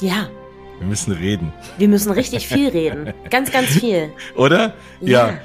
Ja, wir müssen reden. wir müssen richtig viel reden. Ganz, ganz viel. Oder? Ja. Äh,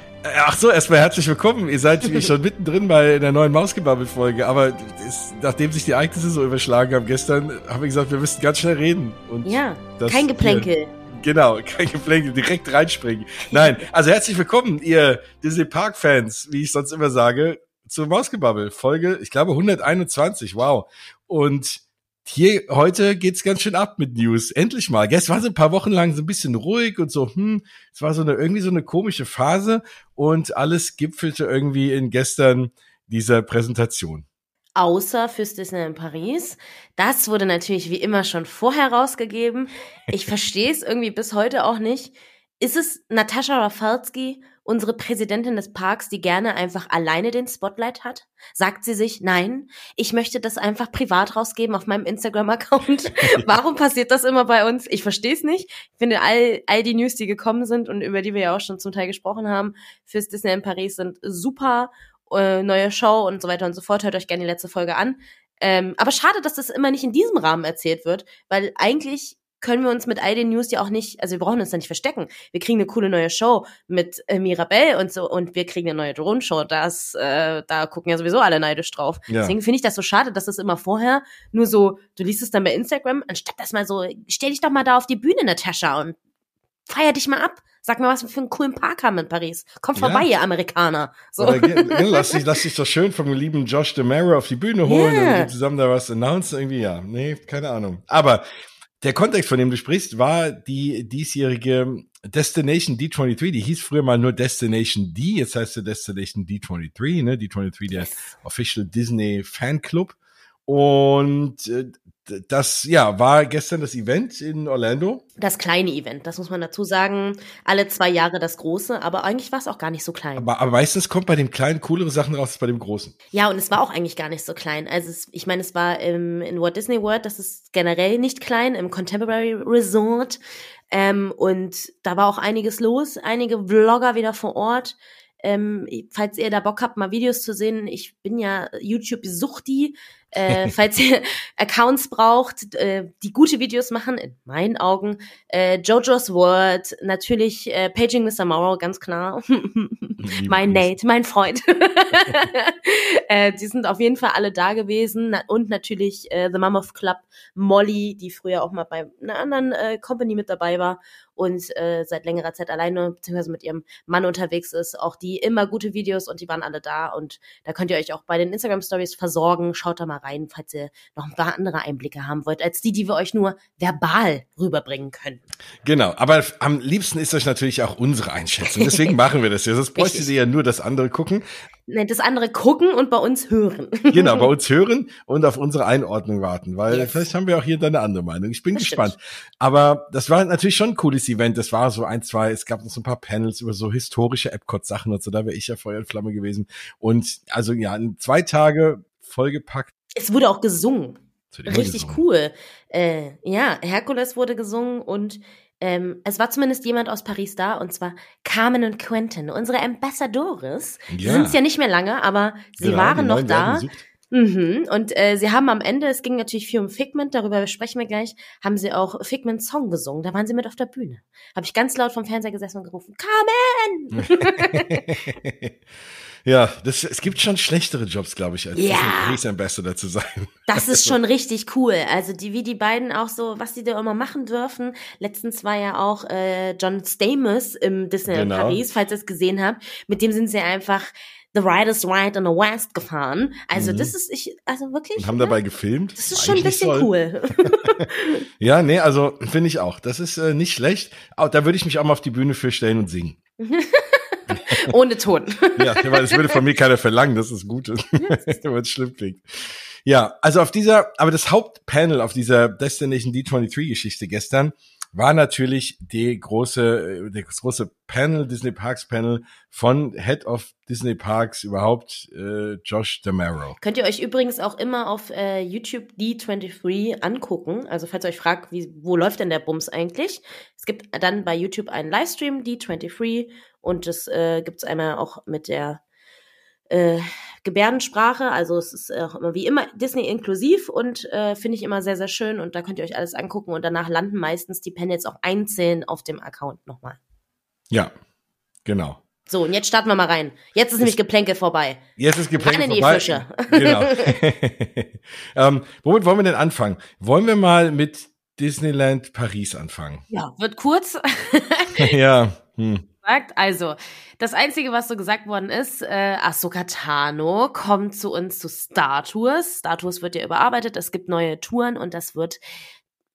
Ach so, erstmal herzlich willkommen. Ihr seid schon mittendrin bei der neuen Mausgebabbel-Folge. Aber es, nachdem sich die Ereignisse so überschlagen haben gestern, haben wir gesagt, wir müssen ganz schnell reden. Und Ja, kein Geplänkel. Hier, genau, kein Geplänkel, direkt reinspringen. Nein, also herzlich willkommen, ihr Disney Park-Fans, wie ich sonst immer sage, zur Mausgebabbel. Folge, ich glaube, 121. Wow. Und hier heute geht's ganz schön ab mit News. Endlich mal. Gestern war so ein paar Wochen lang so ein bisschen ruhig und so, hm, es war so eine irgendwie so eine komische Phase und alles gipfelte irgendwie in gestern dieser Präsentation. Außer fürs Disney in Paris. Das wurde natürlich wie immer schon vorher rausgegeben. Ich verstehe es irgendwie bis heute auch nicht. Ist es Natascha Rafalski, unsere Präsidentin des Parks, die gerne einfach alleine den Spotlight hat? Sagt sie sich, nein, ich möchte das einfach privat rausgeben auf meinem Instagram-Account. Warum passiert das immer bei uns? Ich verstehe es nicht. Ich finde, all, all die News, die gekommen sind und über die wir ja auch schon zum Teil gesprochen haben, fürs Disney in Paris sind super. Äh, neue Show und so weiter und so fort. Hört euch gerne die letzte Folge an. Ähm, aber schade, dass das immer nicht in diesem Rahmen erzählt wird, weil eigentlich können wir uns mit all den News ja auch nicht, also wir brauchen uns da nicht verstecken. Wir kriegen eine coole neue Show mit äh, Mirabelle und so und wir kriegen eine neue Drohnenshow. Das, äh, da gucken ja sowieso alle neidisch drauf. Ja. Deswegen finde ich das so schade, dass das immer vorher nur so, du liest es dann bei Instagram, anstatt das mal so, stell dich doch mal da auf die Bühne, Natascha, und feier dich mal ab. Sag mal, was wir für einen coolen Park haben in Paris. Kommt Ja. vorbei, ihr Amerikaner. So. Ge- ge- lass, dich, lass dich doch schön vom lieben Josh DeMero auf die Bühne holen Ja. und zusammen da was announcen. Irgendwie, ja. Nee, keine Ahnung. Aber der Kontext, von dem du sprichst, war die diesjährige Destination D23. Die hieß früher mal nur Destination D. Jetzt heißt sie Destination D23, ne? D23, der Official Disney Fanclub. Und äh, das, ja, war gestern das Event in Orlando. Das kleine Event, das muss man dazu sagen. Alle zwei Jahre das große, aber eigentlich war es auch gar nicht so klein. Aber, aber meistens kommt bei dem Kleinen coolere Sachen raus als bei dem Großen. Ja, und es war auch eigentlich gar nicht so klein. Also es, ich meine, es war im, in Walt Disney World, das ist generell nicht klein, im Contemporary Resort. Ähm, und da war auch einiges los, einige Vlogger wieder vor Ort. Ähm, falls ihr da Bock habt, mal Videos zu sehen, ich bin ja YouTube-Suchti. Äh, falls ihr Accounts braucht, äh, die gute Videos machen, in meinen Augen, äh, JoJo's World, natürlich äh, Paging Mr. Morrow, ganz klar. mein Nate, mein Freund. äh, die sind auf jeden Fall alle da gewesen. Und natürlich äh, The Mom of Club, Molly, die früher auch mal bei einer anderen äh, Company mit dabei war und äh, seit längerer Zeit alleine beziehungsweise mit ihrem Mann unterwegs ist. Auch die immer gute Videos und die waren alle da. Und da könnt ihr euch auch bei den Instagram Stories versorgen. Schaut da mal rein, falls ihr noch ein paar andere Einblicke haben wollt, als die, die wir euch nur verbal rüberbringen können. Genau, aber am liebsten ist euch natürlich auch unsere Einschätzung. Deswegen machen wir das ja. Sonst bräuchte sie ja nur das andere gucken. Ne, Das andere gucken und bei uns hören. Genau, bei uns hören und auf unsere Einordnung warten, weil Yes. vielleicht haben wir auch hier dann eine andere Meinung. Ich bin Das gespannt. Aber das war natürlich schon ein cooles Event. Das war so ein, zwei, es gab noch so ein paar Panels über so historische Epcot-Sachen und so. Da wäre ich ja Feuer und Flamme gewesen. Und also ja, zwei Tage vollgepackt. Es wurde auch gesungen. Richtig gesungen. cool. Äh, ja, Herkules wurde gesungen und ähm, es war zumindest jemand aus Paris da und zwar Carmen und Quentin, unsere Ambassadores. Sie Ja. sind ja nicht mehr lange, aber sie Genau, waren noch da. Mhm. Und äh, sie haben am Ende, es ging natürlich viel um Figment, darüber sprechen wir gleich, haben sie auch Figment Song gesungen. Da waren sie mit auf der Bühne. Habe ich ganz laut vom Fernseher gesessen und gerufen, Carmen! ja, das, es gibt schon schlechtere Jobs, glaube ich, als Ja. Disney Ambassador zu sein. Das ist schon richtig cool. Also die, wie die beiden auch so, was die da immer machen dürfen. Letztens war ja auch äh, John Stamos im Disneyland Genau. Paris, falls ihr es gesehen habt. Mit dem sind sie einfach The Riders Ride in the West gefahren. Also Mhm. das ist, ich, also wirklich. Und haben ja, dabei gefilmt. Das ist schon ein bisschen soll. cool. Ja, nee, also finde ich auch. Das ist äh, nicht schlecht. Auch, da würde ich mich auch mal auf die Bühne für stellen und singen. Ohne Ton. Ja, weil das würde von mir keiner verlangen, das ist gut, wenn es schlimm klingt. Ja, also auf dieser, aber das Hauptpanel auf dieser Destination D23-Geschichte gestern war natürlich die große, äh, das große Panel, Disney Parks Panel von Head of Disney Parks überhaupt, äh, Josh Damaro. Könnt ihr euch übrigens auch immer auf äh, YouTube D23 angucken. Also falls ihr euch fragt, wie, wo läuft denn der Bums eigentlich? Es gibt dann bei YouTube einen Livestream D23 und das äh, gibt's einmal auch mit der äh, Gebärdensprache. Also es ist auch immer wie immer Disney inklusiv und äh, finde ich immer sehr, sehr schön. Und da könnt ihr euch alles angucken. Und danach landen meistens die Panels auch einzeln auf dem Account nochmal. Ja, genau. So, und jetzt starten wir mal rein. Jetzt ist nämlich Geplänkel vorbei. Jetzt ist Geplänkel Ran in die vorbei. Fische. Genau. ähm, womit wollen wir denn anfangen? Wollen wir mal mit Disneyland Paris anfangen? Ja, wird kurz. ja. Hm. Gesagt. Also, das Einzige, was so gesagt worden ist, äh, Ahsoka Tano kommt zu uns zu Star Tours. Star Tours wird ja überarbeitet, es gibt neue Touren und das wird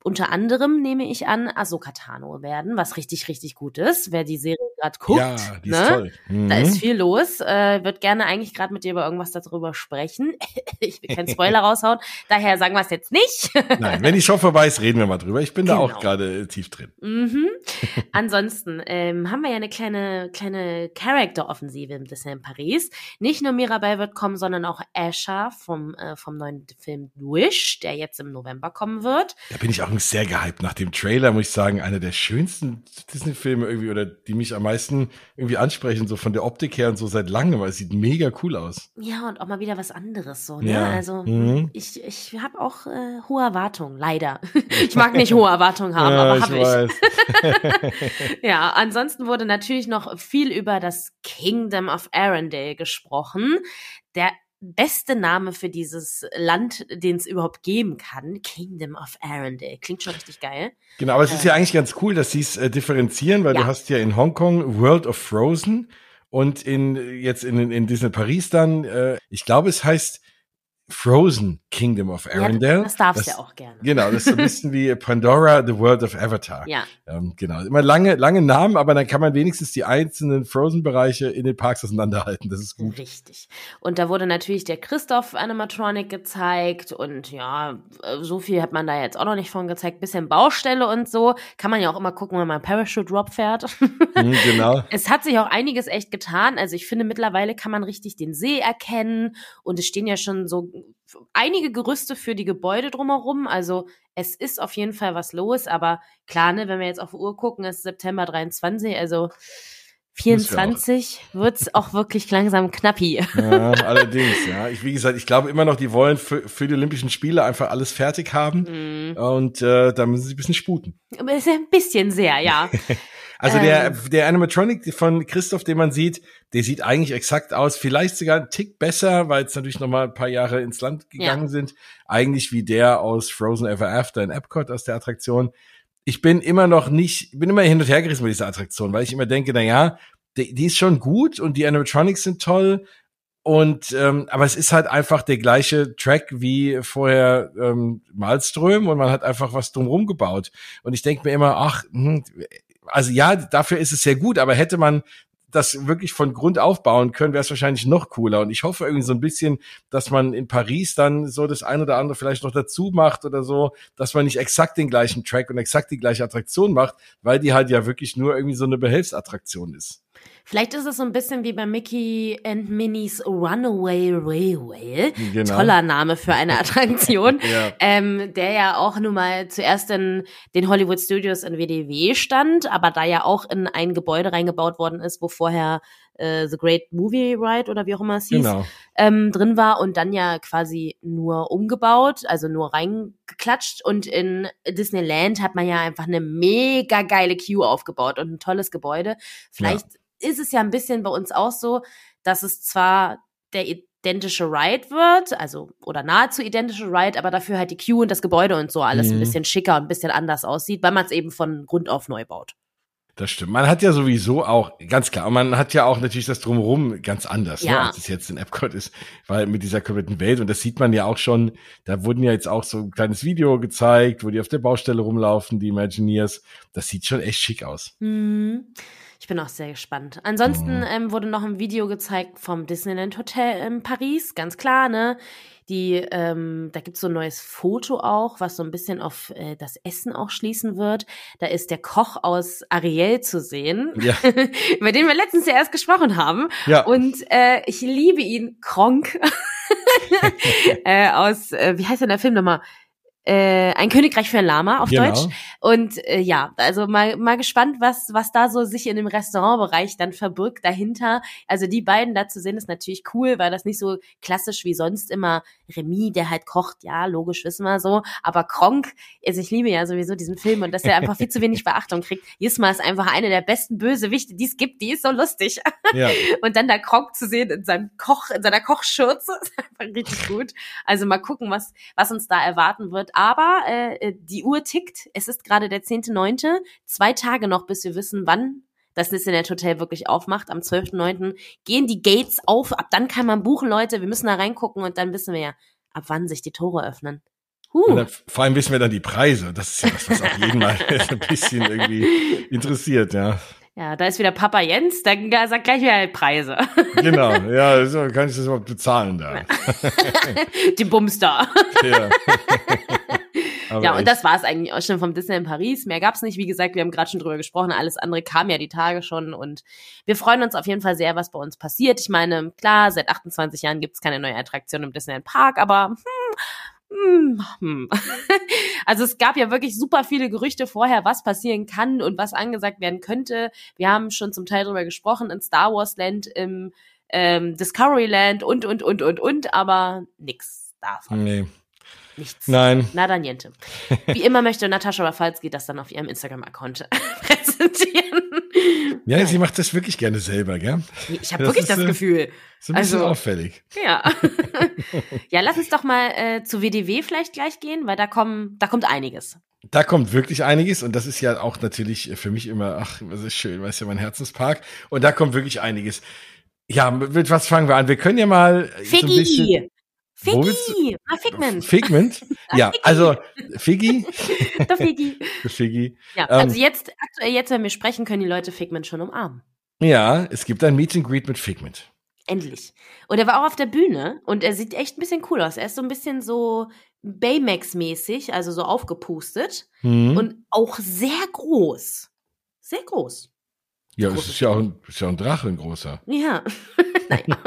unter anderem, nehme ich an, Ahsoka Tano werden, was richtig, richtig gut ist. Wer die Serie gerade guckt, ja, die ist ne? toll. Mhm. Da ist viel los. Äh, wird gerne eigentlich gerade mit dir über irgendwas darüber sprechen. ich will keinen Spoiler raushauen. Daher sagen wir es jetzt nicht. Nein, wenn die Show vorbei ist, reden wir mal drüber. Ich bin da Genau. auch gerade äh, tief drin. Mhm. Ansonsten ähm, haben wir ja eine kleine, kleine Character-Offensive im Disneyland Paris. Nicht nur Mirabelle wird kommen, sondern auch Asher vom, äh, vom neuen Film Wish, der jetzt im November kommen wird. Da bin ich auch sehr gehypt. Nach dem Trailer muss ich sagen, einer der schönsten Disney-Filme irgendwie oder die mich am meisten irgendwie ansprechen, so von der Optik her und so seit langem, weil es sieht mega cool aus. Ja, und auch mal wieder was anderes so. Ne? Ja. Also Mhm. ich, ich habe auch äh, hohe Erwartungen, leider. ich mag nicht hohe Erwartungen haben, aber habe ich. weiß. Ja, ansonsten wurde natürlich noch viel über das Kingdom of Arendelle gesprochen. Der beste Name für dieses Land, den es überhaupt geben kann. Kingdom of Arendelle. Klingt schon richtig geil. Genau, aber es ist ja eigentlich ganz cool, dass sie es äh, differenzieren, weil Ja. du hast ja in Hongkong World of Frozen und in jetzt in, in Disney Paris dann, äh, ich glaube, es heißt Frozen Kingdom of Arendelle. Ja, das darfst du ja auch gerne. Genau, das ist so ein bisschen wie Pandora, The World of Avatar. Ja, Ähm, genau, immer lange, lange Namen, aber dann kann man wenigstens die einzelnen Frozen-Bereiche in den Parks auseinanderhalten. Das ist gut. richtig. Und da wurde natürlich der Christoph Animatronic gezeigt und ja, äh, so viel hat man da jetzt auch noch nicht von gezeigt. Bisschen Baustelle und so. Kann man ja auch immer gucken, wenn man Parachute Drop fährt. Mhm, genau. Es hat sich auch einiges echt getan. Also ich finde, mittlerweile kann man richtig den See erkennen und es stehen ja schon so einige Gerüste für die Gebäude drumherum. Also es ist auf jeden Fall was los, aber klar, ne, wenn wir jetzt auf die Uhr gucken, ist September 23, also 24 wird's auch wirklich langsam knappi. Ja, allerdings, ja. Ich, wie gesagt, ich glaube immer noch, die wollen für, für die Olympischen Spiele einfach alles fertig haben. Mhm. Und äh, da müssen sie ein bisschen sputen. Ein bisschen sehr, ja. Also Ähm. der, der Animatronic von Christoph, den man sieht, der sieht eigentlich exakt aus. Vielleicht sogar ein Tick besser, weil es natürlich noch mal ein paar Jahre ins Land gegangen sind. Eigentlich wie der aus Frozen Ever After in Epcot aus der Attraktion. Ich bin immer noch nicht, bin immer hin und her gerissen mit dieser Attraktion, weil ich immer denke, na ja, die, die ist schon gut und die Animatronics sind toll. Und ähm, aber es ist halt einfach der gleiche Track wie vorher ähm, Malström und man hat einfach was drumherum gebaut. Und ich denke mir immer, ach, hm, also ja, dafür ist es sehr gut, aber hätte man das wirklich von Grund aufbauen können, wäre es wahrscheinlich noch cooler. Und ich hoffe irgendwie so ein bisschen, dass man in Paris dann so das ein oder andere vielleicht noch dazu macht oder so, dass man nicht exakt den gleichen Track und exakt die gleiche Attraktion macht, weil die halt ja wirklich nur irgendwie so eine Behelfsattraktion ist. Vielleicht ist es so ein bisschen wie bei Mickey and Minnie's Runaway Railway. Genau. Toller Name für eine Attraktion. Ja. ähm, der ja auch nun mal zuerst in den Hollywood Studios in WDW stand, aber da ja auch in ein Gebäude reingebaut worden ist, wo vorher äh, The Great Movie Ride oder wie auch immer es hieß, Genau. ähm, drin war und dann ja quasi nur umgebaut, also nur reingeklatscht und in Disneyland hat man ja einfach eine mega geile Queue aufgebaut und ein tolles Gebäude. Vielleicht ist es ja ein bisschen bei uns auch so, dass es zwar der identische Ride wird, also oder nahezu identische Ride, aber dafür halt die Queue und das Gebäude und so alles ein Mhm. bisschen schicker und ein bisschen anders aussieht, weil man es eben von Grund auf neu baut. Das stimmt. Man hat ja sowieso auch, ganz klar, man hat ja auch natürlich das Drumherum ganz anders, ne, Ja. als es jetzt in Epcot ist, weil mit dieser kompletten Welt, und das sieht man ja auch schon, da wurden ja jetzt auch so ein kleines Video gezeigt, wo die auf der Baustelle rumlaufen, die Imagineers. Das sieht schon echt schick aus. Hm. Ich bin auch sehr gespannt. Ansonsten Mhm. ähm, wurde noch ein Video gezeigt vom Disneyland Hotel in Paris, ganz klar, ne? Die, ähm, da gibt's so ein neues Foto auch, was so ein bisschen auf äh, das Essen auch schließen wird. Da ist der Koch aus Ariel zu sehen, Ja. über den wir letztens ja erst gesprochen haben. Ja. Und äh, ich liebe ihn, Kronk, äh, aus, äh, wie heißt denn der Film nochmal? Äh, ein Königreich für ein Lama auf Genau. Deutsch. Und äh, ja, also mal, mal gespannt, was, was da so sich in dem Restaurantbereich dann verbirgt dahinter. Also die beiden da zu sehen, ist natürlich cool, weil das nicht so klassisch wie sonst immer Remy, der halt kocht, ja, logisch wissen wir so. Aber Kronk, also ich liebe ja sowieso diesen Film und dass er einfach viel zu wenig Beachtung kriegt. Jesma ist einfach eine der besten Bösewichte, die es gibt. Die ist so lustig. Ja. Und dann da Kronk zu sehen in seinem Koch, in seiner Kochschürze, ist einfach richtig gut. Also mal gucken, was, was uns da erwarten wird. Aber äh, die Uhr tickt. Es ist gerade der 10.9. Zwei Tage noch, bis wir wissen, wann das Disneyland Hotel wirklich aufmacht. Am 12.9. gehen die Gates auf. Ab dann kann man buchen, Leute. Wir müssen da reingucken und dann wissen wir ja, ab wann sich die Tore öffnen. Huh. dann, vor allem wissen wir dann die Preise. Das ist ja das, was auch jeden mal ein bisschen irgendwie interessiert, ja. Ja, da ist wieder Papa Jens, dann sagt gleich wieder Preise. Genau, ja, so kann ich das überhaupt bezahlen da. die Bumster. Ja, Aber Ja, und echt. das war es eigentlich auch schon vom Disney in Paris. Mehr gab's nicht. Wie gesagt, wir haben gerade schon drüber gesprochen. Alles andere kam ja die Tage schon. Und wir freuen uns auf jeden Fall sehr, was bei uns passiert. Ich meine, klar, seit 28 Jahren gibt's keine neue Attraktion im Disneyland Park, aber hm. Also es gab ja wirklich super viele Gerüchte vorher, was passieren kann und was angesagt werden könnte. Wir haben schon zum Teil drüber gesprochen in Star Wars Land, im ähm, Discovery Land und, und, und, und, und, aber nix davon. Nee. Nichts. Nein. Nada niente. Wie immer möchte Natascha Rafalski das dann auf ihrem Instagram-Account präsentieren. Ja, sie macht das wirklich gerne selber, gell? Ich habe wirklich ist, das äh, Gefühl. So ein bisschen Also- auffällig. Ja. ja, lass uns doch mal äh, zu WDW vielleicht gleich gehen, weil da kommen, da kommt einiges. Da kommt wirklich einiges und das ist ja auch natürlich für mich immer, ach, das ist schön, weißt du, mein Herzenspark. Und da kommt wirklich einiges. Ja, mit was fangen wir an? Wir können ja mal so ein bisschen. Figgy! Ah, Figment. Figment? Ja, also Figgy. Der Figgy. Figgy. Ja, Ähm, also jetzt, aktuell jetzt, wenn wir sprechen, können die Leute Figment schon umarmen. Ja, es gibt ein Meet and Greet mit Figment. Endlich. Und er war auch auf der Bühne und er sieht echt ein bisschen cool aus. Er ist so ein bisschen so Baymax-mäßig, also so aufgepustet Hm? und auch sehr groß. Sehr groß. ja, es ist ja, auch ein, ist ja auch ein Drache, ein großer. Ja. naja.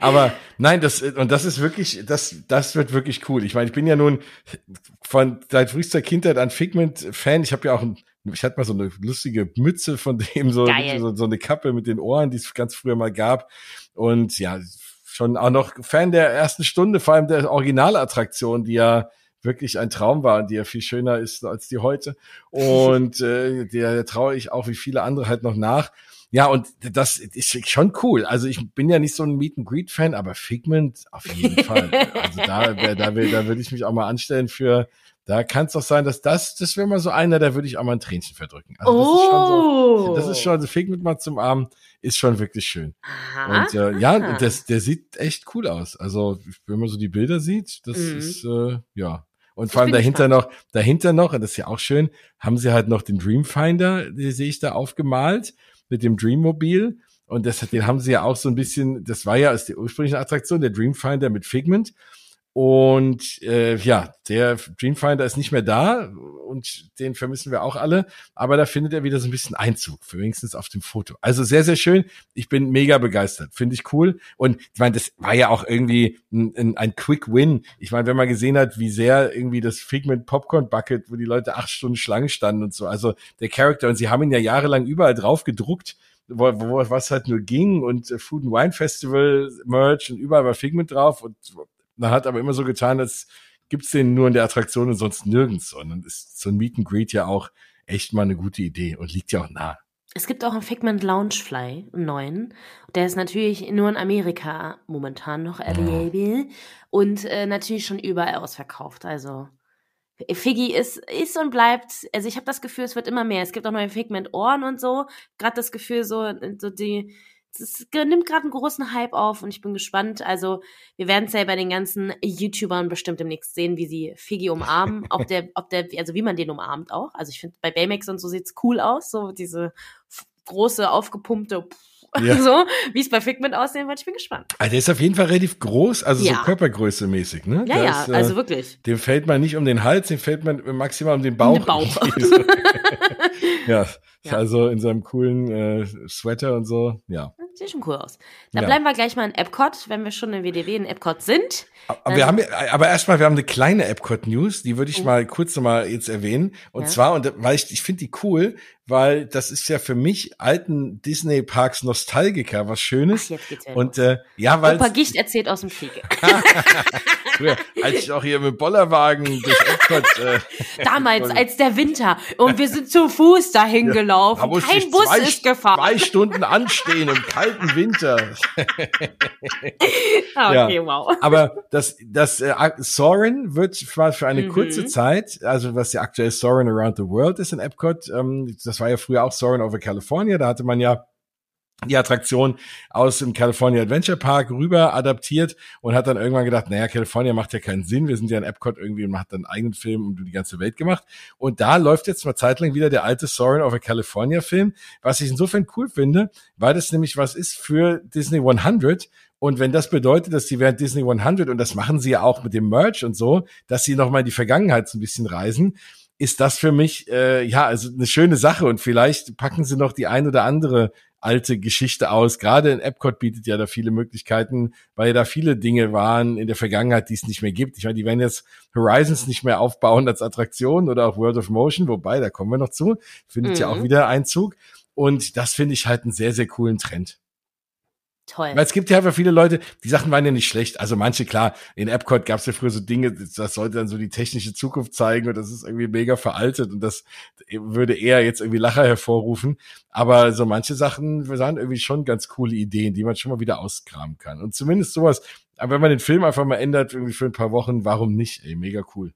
Aber nein, das und das ist wirklich, das das wird wirklich cool. Ich meine, ich bin ja nun von seit frühester Kindheit an Figment Fan. Ich habe ja auch ein, ich hatte mal so eine lustige Mütze von dem so so, so eine Kappe mit den Ohren, die es ganz früher mal gab und ja, schon auch noch Fan der ersten Stunde, vor allem der Originalattraktion, die ja wirklich ein Traum war und die ja viel schöner ist als die heute. Und äh, der, der traue ich auch wie viele andere halt noch nach. Ja, und das ist schon cool. Also ich bin ja nicht so ein Meet and Greet Fan, aber Figment auf jeden Fall. Also da, da, will- da würde ich mich auch mal anstellen für, da kann es doch sein, dass das, das wäre mal so einer, da würde ich auch mal ein Tränchen verdrücken. Also das ist schon so, oh. das ist schon, also Figment mal zum Arm ist schon wirklich schön. Aha. Und äh, ja, das, der sieht echt cool aus. Also wenn man so die Bilder sieht, das Mhm. ist äh, ja. Und vor allem dahinter noch, dahinter noch, und das ist ja auch schön, haben sie halt noch den Dreamfinder, den sehe ich da aufgemalt, mit dem Dreammobil. Und das, den haben sie ja auch so ein bisschen, das war ja aus der ursprünglichen Attraktion, der Dreamfinder mit Figment. Und äh, ja, der Dreamfinder ist nicht mehr da und den vermissen wir auch alle, aber da findet er wieder so ein bisschen Einzug, wenigstens auf dem Foto. Also sehr, sehr schön. Ich bin mega begeistert, finde ich cool. Und ich meine, das war ja auch irgendwie ein, ein, ein Quick Win. Ich meine, wenn man gesehen hat, wie sehr irgendwie das Figment Popcorn Bucket, wo die Leute acht Stunden Schlange standen und so, also der Charakter, und sie haben ihn ja jahrelang überall drauf gedruckt, wo, wo was halt nur ging und äh, Food and Wine Festival Merch und überall war Figment drauf und man hat aber immer so getan, als gibt's den nur in der Attraktion und sonst nirgends. Und dann ist so ein Meet and Greet ja auch echt mal eine gute Idee und liegt ja auch nah. Es gibt auch einen Figment Loungefly, einen neuen. Der ist natürlich nur in Amerika momentan noch available und äh, natürlich schon überall ausverkauft. Also Figgy ist ist und bleibt. Also ich habe das Gefühl, es wird immer mehr. Es gibt auch neue Figment Ohren und so. Gerade das Gefühl so so die es nimmt gerade einen großen Hype auf und ich bin gespannt. Also wir werden es ja bei den ganzen YouTubern bestimmt demnächst sehen, wie sie Figgy umarmen, ob der, ob der, also wie man den umarmt auch. Also ich finde bei Baymax und so sieht's cool aus, so diese große aufgepumpte, Ja. so wie es bei Figment aussehen wird. Ich bin gespannt. Also der ist auf jeden Fall relativ groß, also Ja. so Körpergröße mäßig, ne? Ja, Der ja, äh, also wirklich. Dem fällt man nicht um den Hals, dem fällt man maximal um den Bauch. den Bauch. ja, Ja. also in seinem coolen äh, Sweater und so, ja. Sieht schon cool aus. Da ja. bleiben wir gleich mal in Epcot, wenn wir schon in WDW in Epcot sind. Aber, wir haben, aber erstmal, wir haben eine kleine Epcot-News, die würde ich oh. mal kurz nochmal jetzt erwähnen. Und ja. zwar, und weil ich, ich finde die cool, weil das ist ja für mich alten Disney-Parks Nostalgiker was Schönes. Ach, jetzt geht's ja und äh, ja, weil Opa Gicht erzählt aus dem Krieg. Früher, als ich auch hier mit Bollerwagen durch Epcot. Äh, Damals, als der Winter und wir sind zu Fuß dahin ja, gelaufen. Kein Bus zwei, ist gefahren. Zwei Stunden anstehen im kalten Winter. Ah, okay, ja. wow. Aber das, das äh, Soren wird mal für eine mhm. kurze Zeit, also was ja aktuell Soren Around the World ist in Epcot, ähm, das war ja früher auch Soarin' over California. Da hatte man ja die Attraktion aus dem California Adventure Park rüber adaptiert und hat dann irgendwann gedacht, naja, California macht ja keinen Sinn, wir sind ja in Epcot irgendwie und macht dann einen eigenen Film und die ganze Welt gemacht. Und da läuft jetzt mal zeitlang wieder der alte Soarin' over California Film, was ich insofern cool finde, weil das nämlich was ist für Disney 100 und wenn das bedeutet, dass sie während Disney 100, und das machen sie ja auch mit dem Merch und so, dass sie nochmal in die Vergangenheit so ein bisschen reisen, ist das für mich äh, ja also eine schöne Sache. Und vielleicht packen sie noch die ein oder andere alte Geschichte aus. Gerade in Epcot bietet ja da viele Möglichkeiten, weil ja da viele Dinge waren in der Vergangenheit, die es nicht mehr gibt. Ich meine, die werden jetzt Horizons nicht mehr aufbauen als Attraktion oder auch World of Motion, wobei, da kommen wir noch zu, findet mhm. ja auch mhm. wieder Einzug. Und das finde ich halt einen sehr, sehr coolen Trend. Toll. Weil es gibt ja einfach viele Leute, die Sachen waren ja nicht schlecht. Also manche, klar, in Epcot gab es ja früher so Dinge, das sollte dann so die technische Zukunft zeigen und das ist irgendwie mega veraltet und das würde eher jetzt irgendwie Lacher hervorrufen. Aber so manche Sachen waren irgendwie schon ganz coole Ideen, die man schon mal wieder auskramen kann. Und zumindest sowas, aber wenn man den Film einfach mal ändert, irgendwie für ein paar Wochen, warum nicht? Ey, mega cool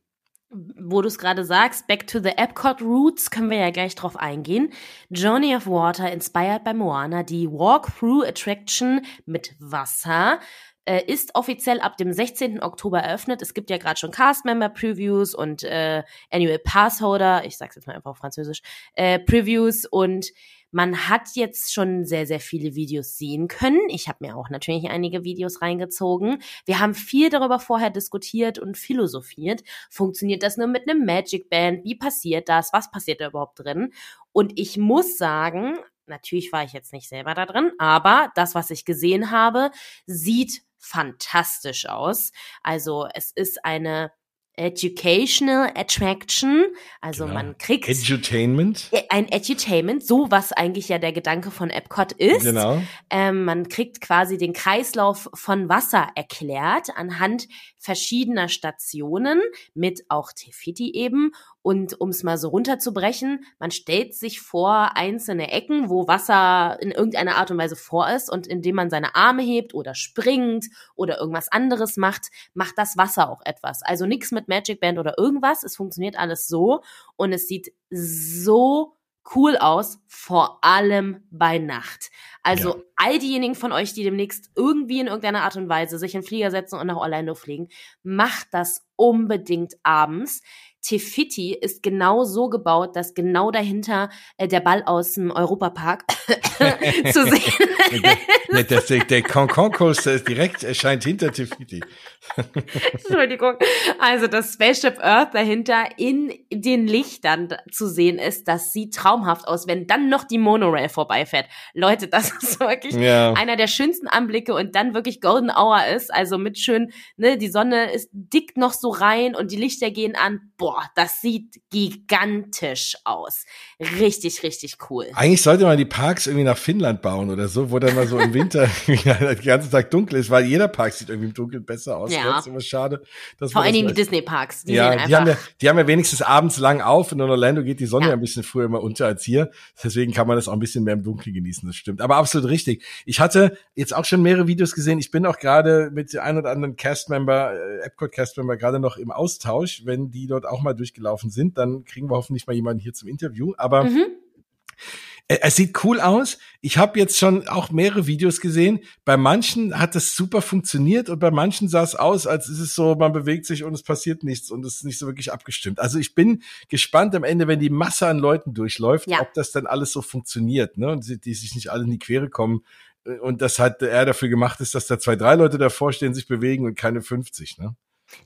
wo du es gerade sagst, Back to the Epcot Roots, können wir ja gleich drauf eingehen. Journey of Water, inspired by Moana, die Walkthrough Attraction mit Wasser, äh, ist offiziell ab dem 16. Oktober eröffnet. Es gibt ja gerade schon Cast-Member-Previews und äh, Annual Passholder, ich sag's jetzt mal einfach auf Französisch, äh, Previews und man hat jetzt schon sehr, sehr viele Videos sehen können. Ich habe mir auch natürlich einige Videos reingezogen. Wir haben viel darüber vorher diskutiert und philosophiert. Funktioniert das nur mit einem Magic Band? Wie passiert das? Was passiert da überhaupt drin? Und ich muss sagen, natürlich war ich jetzt nicht selber da drin, aber das, was ich gesehen habe, sieht fantastisch aus. Also es ist eine Educational Attraction, also genau. man kriegt Edutainment. Ein Edutainment, so was eigentlich ja der Gedanke von Epcot ist. Genau. Ähm, man kriegt quasi den Kreislauf von Wasser erklärt anhand verschiedener Stationen mit auch Tefiti eben und um es mal so runterzubrechen, man stellt sich vor einzelne Ecken, wo Wasser in irgendeiner Art und Weise vor ist und indem man seine Arme hebt oder springt oder irgendwas anderes macht, macht das Wasser auch etwas. Also nichts mit Magic Band oder irgendwas. Es funktioniert alles so und es sieht so cool aus, vor allem bei Nacht. Also ja. all diejenigen von euch, die demnächst irgendwie in irgendeiner Art und Weise sich in Flieger setzen und nach Orlando fliegen, macht das unbedingt abends. Tefiti ist genau so gebaut, dass genau dahinter äh, der Ball aus dem Europapark zu sehen ist. der, der, der Concon Coaster ist direkt, erscheint hinter Tefiti. Entschuldigung. Also das Spaceship Earth dahinter in den Lichtern zu sehen ist, das sieht traumhaft aus, wenn dann noch die Monorail vorbeifährt. Leute, das ist wirklich ja. einer der schönsten Anblicke und dann wirklich Golden Hour ist, also mit schön, ne, die Sonne ist dick noch so rein und die Lichter gehen an. Boah, das sieht gigantisch aus. Richtig, richtig cool. Eigentlich sollte man die Parks irgendwie nach Finnland bauen oder so, wo dann mal so im Winter den ganzen Tag dunkel ist, weil jeder Park sieht irgendwie im Dunkeln besser aus. Ja. Das ist immer schade. Vor allen Dingen die Disney-Parks. Die ja, die haben ja, die haben ja wenigstens abends lang auf und in Orlando geht die Sonne ja. ein bisschen früher immer unter als hier. Deswegen kann man das auch ein bisschen mehr im Dunkeln genießen, das stimmt. Aber absolut richtig. Ich hatte jetzt auch schon mehrere Videos gesehen. Ich bin auch gerade mit ein oder anderen Cast-Member, äh, Epcot-Cast-Member gerade noch im Austausch. Wenn die dort auch mal durchgelaufen sind, dann kriegen wir hoffentlich mal jemanden hier zum Interview. Aber mhm. Es sieht cool aus. Ich habe jetzt schon auch mehrere Videos gesehen. Bei manchen hat das super funktioniert und bei manchen sah es aus, als ist es so, man bewegt sich und es passiert nichts und es ist nicht so wirklich abgestimmt. Also ich bin gespannt am Ende, wenn die Masse an Leuten durchläuft, ja. ob das dann alles so funktioniert, ne? Und die, die sich nicht alle in die Quere kommen. Und das hat er dafür gemacht ist, dass da zwei, drei Leute davor stehen, sich bewegen und keine 50, ne?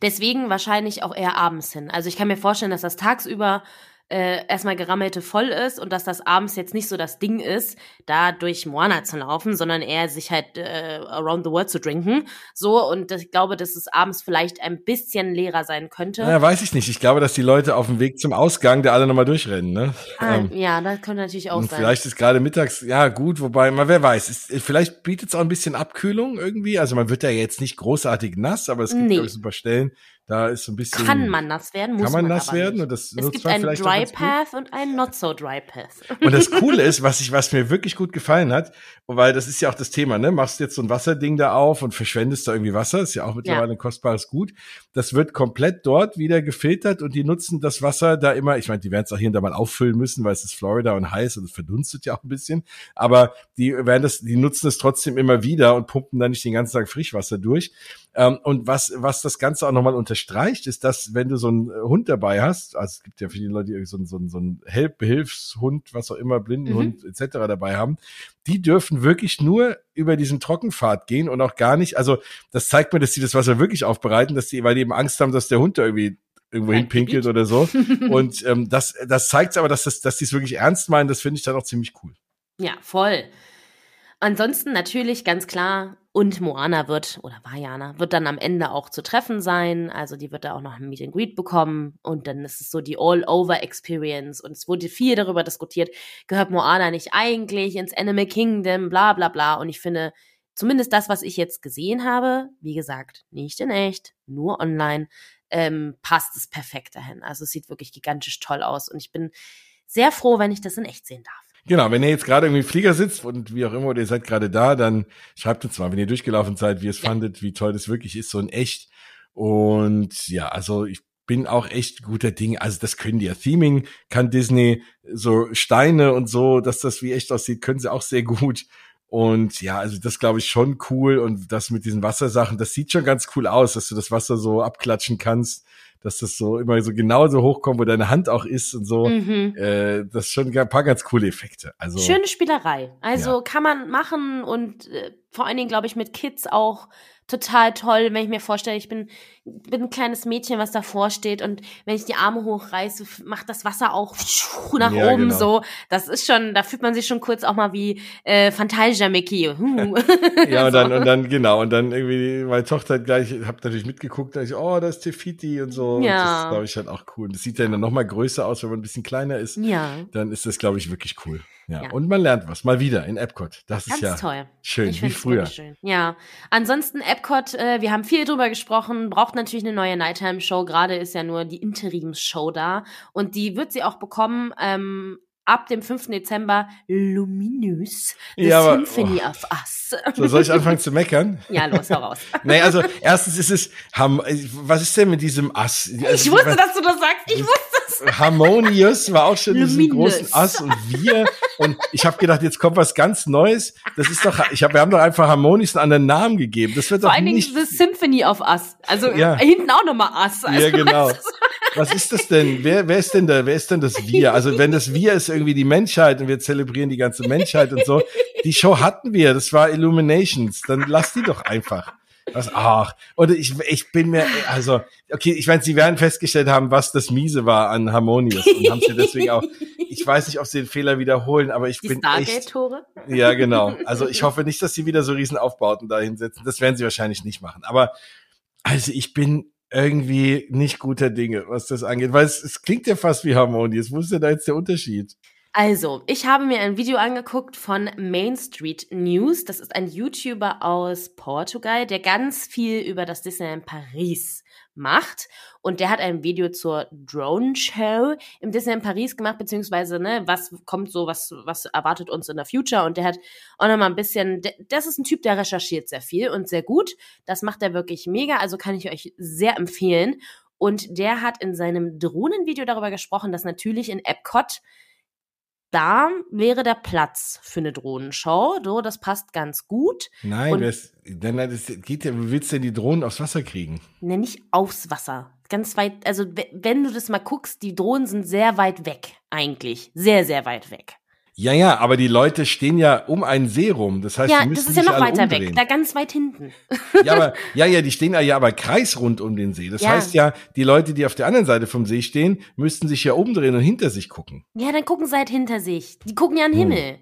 Deswegen wahrscheinlich auch eher abends hin. Also ich kann mir vorstellen, dass das tagsüber äh, erstmal gerammelte voll ist und dass das abends jetzt nicht so das Ding ist, da durch Moana zu laufen, sondern eher sich halt äh, around the world zu trinken. So, und ich glaube, dass es abends vielleicht ein bisschen leerer sein könnte. Ja, weiß ich nicht. Ich glaube, dass die Leute auf dem Weg zum Ausgang da alle nochmal durchrennen, ne? Ah, ähm, ja, das könnte natürlich auch und sein. Vielleicht ist gerade mittags, ja gut, wobei, mal wer weiß, ist, vielleicht bietet es auch ein bisschen Abkühlung irgendwie. Also man wird ja jetzt nicht großartig nass, aber es gibt, nee. glaube ich, so ein paar Stellen, da ist so ein bisschen. Kann man nass werden, muss Kann man, man nass werden? Und das es gibt einen Dry Path und einen Not so Dry Path. Und das Coole ist, was ich, was mir wirklich gut gefallen hat, weil das ist ja auch das Thema, ne? Machst jetzt so ein Wasserding da auf und verschwendest da irgendwie Wasser, ist ja auch mittlerweile ja. ein kostbares Gut. Das wird komplett dort wieder gefiltert und die nutzen das Wasser da immer, ich meine, die werden es auch hier und da mal auffüllen müssen, weil es ist Florida und heiß und es verdunstet ja auch ein bisschen. Aber die werden das, die nutzen es trotzdem immer wieder und pumpen da nicht den ganzen Tag Frischwasser durch. Ähm, und was, was das Ganze auch nochmal unterstreicht, ist, dass wenn du so einen Hund dabei hast, also es gibt ja viele Leute, die so, einen, so, einen, so einen Help Behilfshund, was auch immer, Blindenhund mhm. etc. dabei haben, die dürfen wirklich nur über diesen Trockenpfad gehen und auch gar nicht, also das zeigt mir, dass sie das Wasser wirklich aufbereiten, dass die, weil die eben Angst haben, dass der Hund da irgendwie irgendwo hinpinkelt oder so. Und ähm, das, das zeigt aber, dass, das, dass die es wirklich ernst meinen. Das finde ich dann auch ziemlich cool. Ja, voll. Ansonsten natürlich ganz klar, und Moana wird, oder Vajana, wird dann am Ende auch zu treffen sein. Also die wird da auch noch ein Meet and Greet bekommen. Und dann ist es so die All-Over-Experience. Und es wurde viel darüber diskutiert, gehört Moana nicht eigentlich ins Animal Kingdom, bla bla bla. Und ich finde, zumindest das, was ich jetzt gesehen habe, wie gesagt, nicht in echt, nur online, ähm, passt es perfekt dahin. Also es sieht wirklich gigantisch toll aus. Und ich bin sehr froh, wenn ich das in echt sehen darf. Genau, wenn ihr jetzt gerade irgendwie im Flieger sitzt und wie auch immer, oder ihr seid gerade da, dann schreibt uns mal, wenn ihr durchgelaufen seid, wie ihr es ja. fandet, wie toll das wirklich ist, so in echt. Und ja, also ich bin auch echt guter Ding. Also das können die ja. Theming kann Disney, so Steine und so, dass das wie echt aussieht, können sie auch sehr gut. Und ja, also das glaube ich schon cool. Und das mit diesen Wassersachen, das sieht schon ganz cool aus, dass du das Wasser so abklatschen kannst dass das so immer so genauso hochkommt, wo deine Hand auch ist und so. Mhm. Äh, das ist schon ein paar ganz coole Effekte. Also schöne Spielerei. Also ja. kann man machen und äh, vor allen Dingen glaube ich mit Kids auch total toll, wenn ich mir vorstelle, ich bin, bin ein kleines Mädchen, was davor steht und wenn ich die Arme hochreiße, macht das Wasser auch nach ja, oben genau. so. Das ist schon, da fühlt man sich schon kurz auch mal wie äh, Fantasia Mickey. ja, und dann, und dann, genau, und dann irgendwie, meine Tochter hat gleich, hab natürlich mitgeguckt, da ich, oh, da ist Tefiti und so. Ja. Und das glaube ich halt auch cool. Und das sieht ja dann noch mal größer aus, wenn man ein bisschen kleiner ist. Ja. Dann ist das, glaube ich, wirklich cool. Ja. ja. Und man lernt was. Mal wieder in Epcot. Das Ganz ist ja toll. schön, ich wie früher. Schön. Ja. Ansonsten Epcot, äh, wir haben viel drüber gesprochen, braucht natürlich eine neue Nighttime-Show. Gerade ist ja nur die Interimsshow da. Und die wird sie auch bekommen. Ähm, ab dem 5. Dezember Luminous, The ja, aber, Symphony oh. of Us. So, soll ich anfangen zu meckern? Ja, los, heraus. nee, also erstens ist es, was ist denn mit diesem Ass? Also, ich wusste, dass du das sagst. Ich wusste Harmonious war auch schon diesen großen Ass und wir und ich habe gedacht, jetzt kommt was ganz Neues. Das ist doch, ich hab, wir haben doch einfach Harmonious einen anderen Namen gegeben. Das wird Vor doch allen nicht. Dingen The Symphony of Us. Also ja. hinten auch nochmal Us. Also, ja, genau. Was ist das denn? Wer, wer ist denn da? Wer ist denn das Wir? Also wenn das Wir ist irgendwie die Menschheit und wir zelebrieren die ganze Menschheit und so. Die Show hatten wir. Das war Illuminations. Dann lass die doch einfach. Was, ach, und ich, ich bin mir, also, okay, ich meine, sie werden festgestellt haben, was das Miese war an Harmonious und haben sie deswegen auch, ich weiß nicht, ob sie den Fehler wiederholen, aber ich Die bin echt. Tore? Ja, genau. Also ich hoffe nicht, dass sie wieder so riesen Aufbauten da hinsetzen. Das werden sie wahrscheinlich nicht machen. Aber, also ich bin irgendwie nicht guter Dinge, was das angeht, weil es, es klingt ja fast wie Harmonious. Wo ist denn da jetzt der Unterschied? Also, ich habe mir ein Video angeguckt von Main Street News. Das ist ein YouTuber aus Portugal, der ganz viel über das Disneyland Paris macht. Und der hat ein Video zur Drone Show im Disneyland Paris gemacht, beziehungsweise, ne, was kommt so, was, was erwartet uns in der Future. Und der hat auch nochmal ein bisschen, das ist ein Typ, der recherchiert sehr viel und sehr gut. Das macht er wirklich mega, also kann ich euch sehr empfehlen. Und der hat in seinem Drohnenvideo darüber gesprochen, dass natürlich in Epcot da wäre der Platz für eine Drohnenshow. So, das passt ganz gut. Nein, das, dann, das geht ja, wie willst du denn die Drohnen aufs Wasser kriegen? Ne, nicht aufs Wasser. Ganz weit, also wenn du das mal guckst, die Drohnen sind sehr weit weg, eigentlich. Sehr, sehr weit weg. Ja, ja, aber die Leute stehen ja um einen See rum. Das heißt, ja, die müssen das ist ja sich noch weiter umdrehen. weg, da ganz weit hinten. Ja, aber, ja, ja, die stehen ja aber kreisrund um den See. Das Ja. heißt ja, die Leute, die auf der anderen Seite vom See stehen, müssten sich ja umdrehen und hinter sich gucken. Ja, dann gucken sie halt hinter sich. Die gucken ja an den Himmel.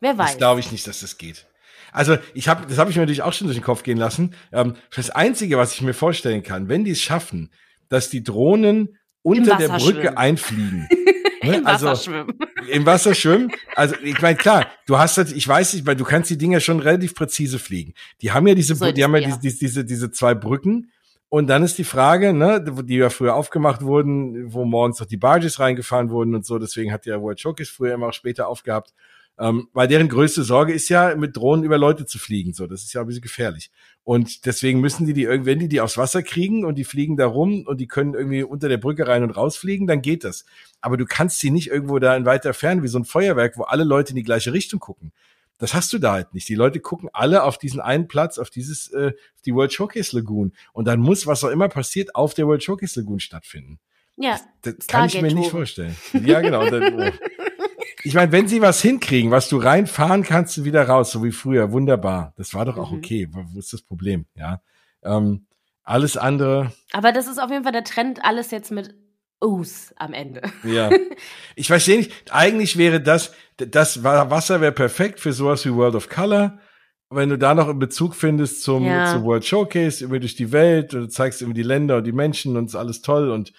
Wer weiß. Das glaube ich nicht, dass das geht. Also ich habe, das habe ich mir natürlich auch schon durch den Kopf gehen lassen. Ähm, das Einzige, was ich mir vorstellen kann, wenn die es schaffen, dass die Drohnen unter der Brücke schwimmen. einfliegen. ne? Im Wasser also, schwimmen. Im Wasser schwimmen. Also ich meine, klar, du hast halt, ich weiß nicht, weil du kannst die Dinger schon relativ präzise fliegen. Die haben ja diese, Solltest die haben ja. diese, diese, diese zwei Brücken. Und dann ist die Frage, ne, die ja früher aufgemacht wurden, wo morgens noch die Barges reingefahren wurden und so. Deswegen hat ja World Showcase früher immer auch später aufgehabt. Ähm, weil deren größte Sorge ist ja, mit Drohnen über Leute zu fliegen. So, das ist ja ein bisschen gefährlich. Und deswegen müssen die die irgendwie, wenn die die aufs Wasser kriegen und die fliegen da rum und die können irgendwie unter der Brücke rein und rausfliegen, dann geht das. Aber du kannst sie nicht irgendwo da in weiter Ferne wie so ein Feuerwerk, wo alle Leute in die gleiche Richtung gucken. Das hast du da halt nicht. Die Leute gucken alle auf diesen einen Platz, auf dieses, äh, die World Showcase Lagoon. Und dann muss, was auch immer passiert, auf der World Showcase Lagoon stattfinden. Ja, Das kann ich mir nicht vorstellen. Ja, genau. Dann, oh. Ich meine, wenn sie was hinkriegen, was du reinfahren kannst, du wieder raus, so wie früher, wunderbar. Das war doch auch Mhm. okay. Wo ist das Problem? Ja. Ähm, alles andere, aber das ist auf jeden Fall der Trend, alles jetzt mit Us am Ende. ja. Ich verstehe nicht. Eigentlich wäre das, das Wa- Wasser wäre perfekt für sowas wie World of Color. Wenn du da noch einen Bezug findest zum, Ja. zum World Showcase, über durch die Welt, und du zeigst irgendwie die Länder und die Menschen und ist alles toll und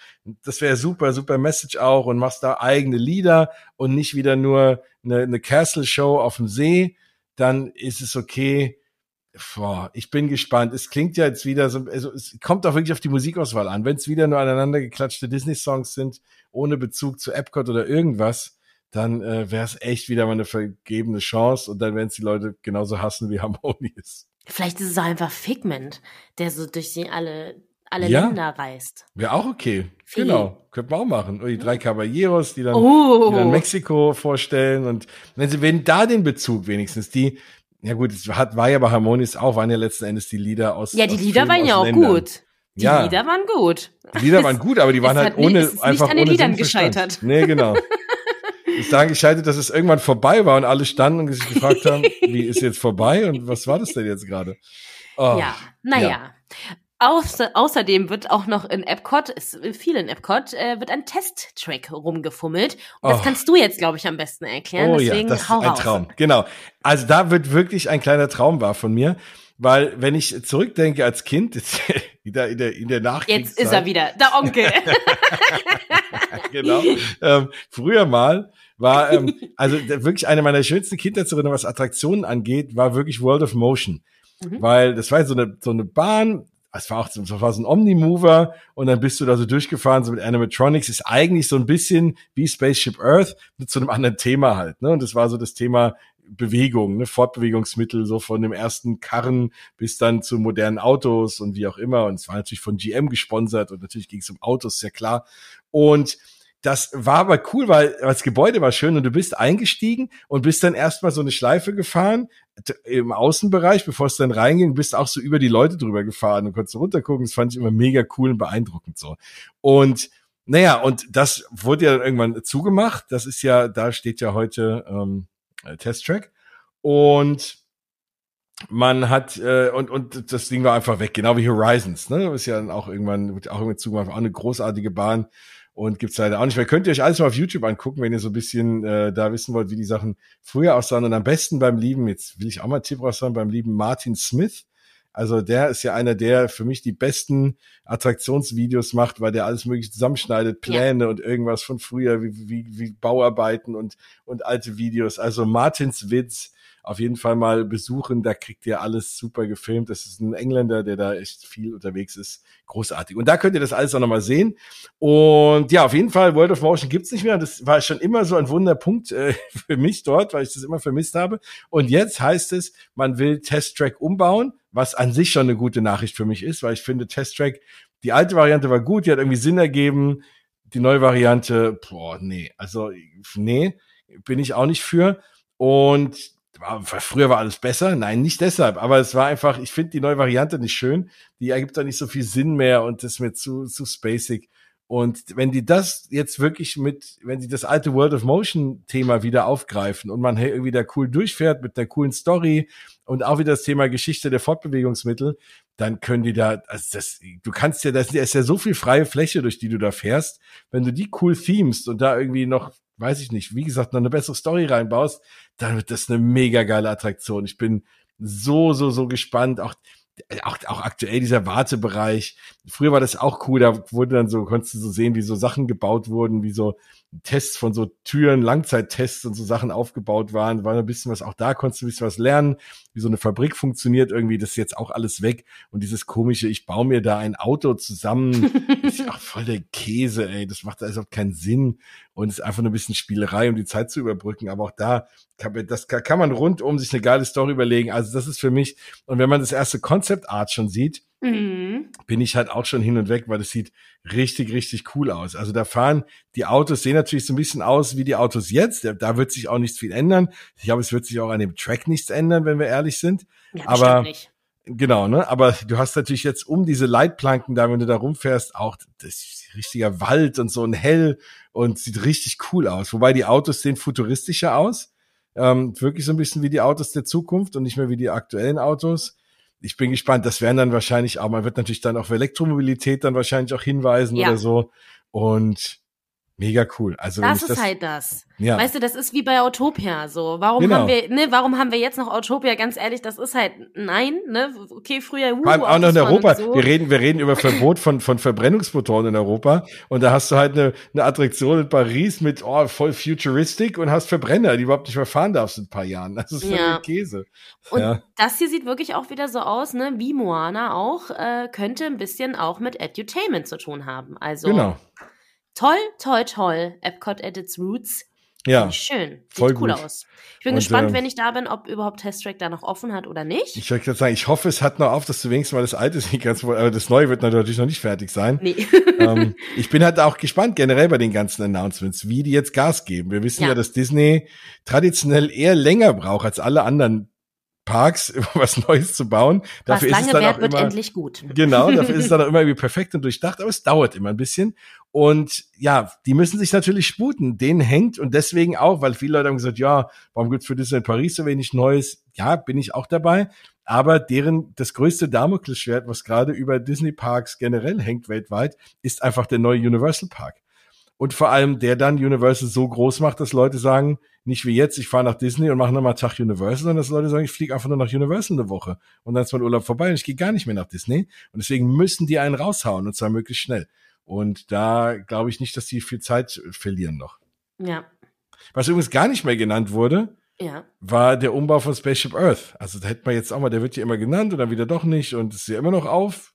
das wäre super, super Message auch und machst da eigene Lieder und nicht wieder nur eine, eine Castle Show auf dem See, dann ist es okay. Boah, ich bin gespannt. Es klingt ja jetzt wieder so, also es kommt auch wirklich auf die Musikauswahl an. Wenn es wieder nur aneinander geklatschte Disney-Songs sind, ohne Bezug zu Epcot oder irgendwas, dann äh, wäre es echt wieder mal eine vergebene Chance und dann werden es die Leute genauso hassen wie Harmonious. Vielleicht ist es auch einfach Figment, der so durch die alle, alle Ja. Länder reist. Wäre auch okay. Viel. Genau. Könnten wir auch machen. Und die drei Caballeros, die dann, Oh. die dann Mexiko vorstellen. Und wenn sie, wenn da den Bezug wenigstens, die, ja gut, es hat, war ja bei Harmonious auch, waren ja letzten Endes die Lieder aus. ja, die aus Lieder Filmen waren ja auch Ländern. gut. Die Ja. Lieder waren gut. Die Lieder waren gut, aber die waren halt ohne, nicht einfach an den ohne Liedern gescheitert. Nee, genau. ist daran gescheitert, dass es irgendwann vorbei war und alle standen und sich gefragt haben, wie ist jetzt vorbei und was war das denn jetzt gerade? Oh, ja, naja. Außer, außerdem wird auch noch in Epcot, ist viel in Epcot, äh, wird ein Testtrack rumgefummelt. Und das Oh. kannst du jetzt, glaube ich, am besten erklären. Oh Deswegen ja, das ist hau ein raus. Traum. Genau. Also da wird wirklich ein kleiner Traum wahr von mir, weil wenn ich zurückdenke als Kind, in der, in der, in der Nachkriegszeit. Jetzt ist er wieder, der Onkel. genau. ähm, früher mal war, ähm, also wirklich eine meiner schönsten Kindheitserinnerungen, was Attraktionen angeht, war wirklich World of Motion. Mhm. Weil das war so eine, so eine Bahn, es war auch so, das war so ein Omnimover und dann bist du da so durchgefahren, so mit Animatronics, ist eigentlich so ein bisschen wie Spaceship Earth, nur zu einem anderen Thema halt, ne? Und das war so das Thema Bewegung, ne, Fortbewegungsmittel, so von dem ersten Karren bis dann zu modernen Autos und wie auch immer. Und es war natürlich von GM gesponsert und natürlich ging es um Autos, ja klar. Und das war aber cool, weil das Gebäude war schön und du bist eingestiegen und bist dann erstmal so eine Schleife gefahren im Außenbereich, bevor es dann reinging, bist auch so über die Leute drüber gefahren und konntest runtergucken. Das fand ich immer mega cool und beeindruckend so. Und naja, und das wurde ja dann irgendwann zugemacht. Das ist ja, da steht ja heute ähm, äh, Testtrack. Und man hat äh, und und das Ding war einfach weg, genau wie Horizons, ne? Ist ja dann auch irgendwann wird auch irgendwann zugemacht, auch eine großartige Bahn und gibt's leider auch nicht mehr. Könnt ihr euch alles mal auf YouTube angucken, wenn ihr so ein bisschen äh, da wissen wollt, wie die Sachen früher aussahen und am besten beim lieben, jetzt will ich auch mal einen Tipp raushauen, beim lieben Martin Smith. Also der ist ja einer, der für mich die besten Attraktionsvideos macht, weil der alles mögliche zusammenschneidet, Pläne und irgendwas von früher, wie, wie, wie Bauarbeiten und, und alte Videos. Also Martins Witz, auf jeden Fall mal besuchen. Da kriegt ihr alles super gefilmt. Das ist ein Engländer, der da echt viel unterwegs ist. Großartig. Und da könnt ihr das alles auch nochmal sehen. Und ja, auf jeden Fall, World of Motion gibt's nicht mehr. Das war schon immer so ein Wunderpunkt äh, für mich dort, weil ich das immer vermisst habe. Und jetzt heißt es, man will Test-Track umbauen, was an sich schon eine gute Nachricht für mich ist, weil ich finde, Test-Track, die alte Variante war gut, die hat irgendwie Sinn ergeben. Die neue Variante, boah, nee, also nee, bin ich auch nicht für. Und war, früher war alles besser. Nein, nicht deshalb. Aber es war einfach, ich finde die neue Variante nicht schön. Die ergibt da nicht so viel Sinn mehr und ist mir zu, zu spacig. Und wenn die das jetzt wirklich mit, wenn sie das alte World of Motion Thema wieder aufgreifen und man irgendwie da cool durchfährt mit einer coolen Story und auch wieder das Thema Geschichte der Fortbewegungsmittel, dann können die da, also das, du kannst ja, das ist ja so viel freie Fläche, durch die du da fährst. Wenn du die cool themest und da irgendwie noch, weiß ich nicht, wie gesagt, noch eine bessere Story reinbaust, dann wird das eine mega geile Attraktion. Ich bin so, so, so gespannt. Auch auch, auch aktuell dieser Wartebereich. Früher war das auch cool, da wurde dann so, konntest du so sehen, wie so Sachen gebaut wurden, wie so Tests von so Türen, Langzeittests und so Sachen aufgebaut waren. War ein bisschen was, auch da konntest du ein bisschen was lernen, wie so eine Fabrik funktioniert irgendwie. Das ist jetzt auch alles weg. Und dieses komische, ich baue mir da ein Auto zusammen, ist auch voll der Käse, ey. Das macht also keinen Sinn. Und ist einfach nur ein bisschen Spielerei, um die Zeit zu überbrücken. Aber auch da kann, das kann man rundum sich eine geile Story überlegen. Also das ist für mich, und wenn man das erste Concept Art schon sieht, Mhm. bin ich halt auch schon hin und weg, weil das sieht richtig, richtig cool aus. Also da fahren die Autos, sehen natürlich so ein bisschen aus wie die Autos jetzt. Da, wird sich auch nichts viel ändern. Ich glaube, es wird sich auch an dem Track nichts ändern, wenn wir ehrlich sind. Ja, Aber nicht. Genau, ne? Aber du hast natürlich jetzt um diese Leitplanken da, wenn du da rumfährst, auch das richtiger Wald und so ein hell und sieht richtig cool aus. Wobei die Autos sehen futuristischer aus. Ähm, wirklich so ein bisschen wie die Autos der Zukunft und nicht mehr wie die aktuellen Autos ich bin gespannt. Das werden dann wahrscheinlich auch, man wird natürlich dann auf Elektromobilität dann wahrscheinlich auch hinweisen ja. oder so. Und Mega cool. Also das ist das, halt das. Ja. Weißt du, das ist wie bei Autopia so. Warum genau. haben wir, ne, warum haben wir jetzt noch Autopia? Ganz ehrlich, das ist halt nein, ne? Okay, früher uh, Vor auch noch in Europa. So. Wir reden, wir reden über Verbot von von Verbrennungsmotoren in Europa und da hast du halt eine, eine Attraktion in Paris mit oh, voll futuristic und hast Verbrenner, die überhaupt nicht mehr fahren darfst in ein paar Jahren. Das ist ja. Käse. Und ja. das hier sieht wirklich auch wieder so aus, ne? Wie Moana auch äh, könnte ein bisschen auch mit Edutainment zu tun haben. Also Genau. Toll, toll, toll. Epcot at its roots. Ja. Schön. Sieht voll cool gut. aus. Ich bin und, gespannt, äh, wenn ich da bin, ob überhaupt Test Track da noch offen hat oder nicht. Ich wollte gerade sagen, ich hoffe, es hat noch auf, dass du wenigstens mal das alte nicht ganz, aber das neue wird natürlich noch nicht fertig sein. Nee. ähm, ich bin halt auch gespannt generell bei den ganzen Announcements, wie die jetzt Gas geben. Wir wissen ja, ja dass Disney traditionell eher länger braucht als alle anderen Parks was Neues zu bauen. Dafür was lange ist es dann wird, immer, endlich gut. Genau, dafür ist es dann auch immer irgendwie perfekt und durchdacht, aber es dauert immer ein bisschen. Und ja, die müssen sich natürlich sputen. Den hängt und deswegen auch, weil viele Leute haben gesagt, ja, warum gibt's für Disney Paris so wenig Neues? Ja, bin ich auch dabei. Aber deren, das größte Damoklesschwert, was gerade über Disney Parks generell hängt weltweit, ist einfach der neue Universal Park. Und vor allem der dann Universal so groß macht, dass Leute sagen, nicht wie jetzt, ich fahre nach Disney und mache nochmal Tag Universal, sondern dass Leute sagen, ich fliege einfach nur nach Universal eine Woche und dann ist mein Urlaub vorbei und ich gehe gar nicht mehr nach Disney. Und deswegen müssen die einen raushauen und zwar möglichst schnell. Und da glaube ich nicht, dass die viel Zeit verlieren noch. Ja. Was übrigens gar nicht mehr genannt wurde, ja. war der Umbau von Spaceship Earth. Also da hätte man jetzt auch mal, der wird ja immer genannt und dann wieder doch nicht und es ist ja immer noch auf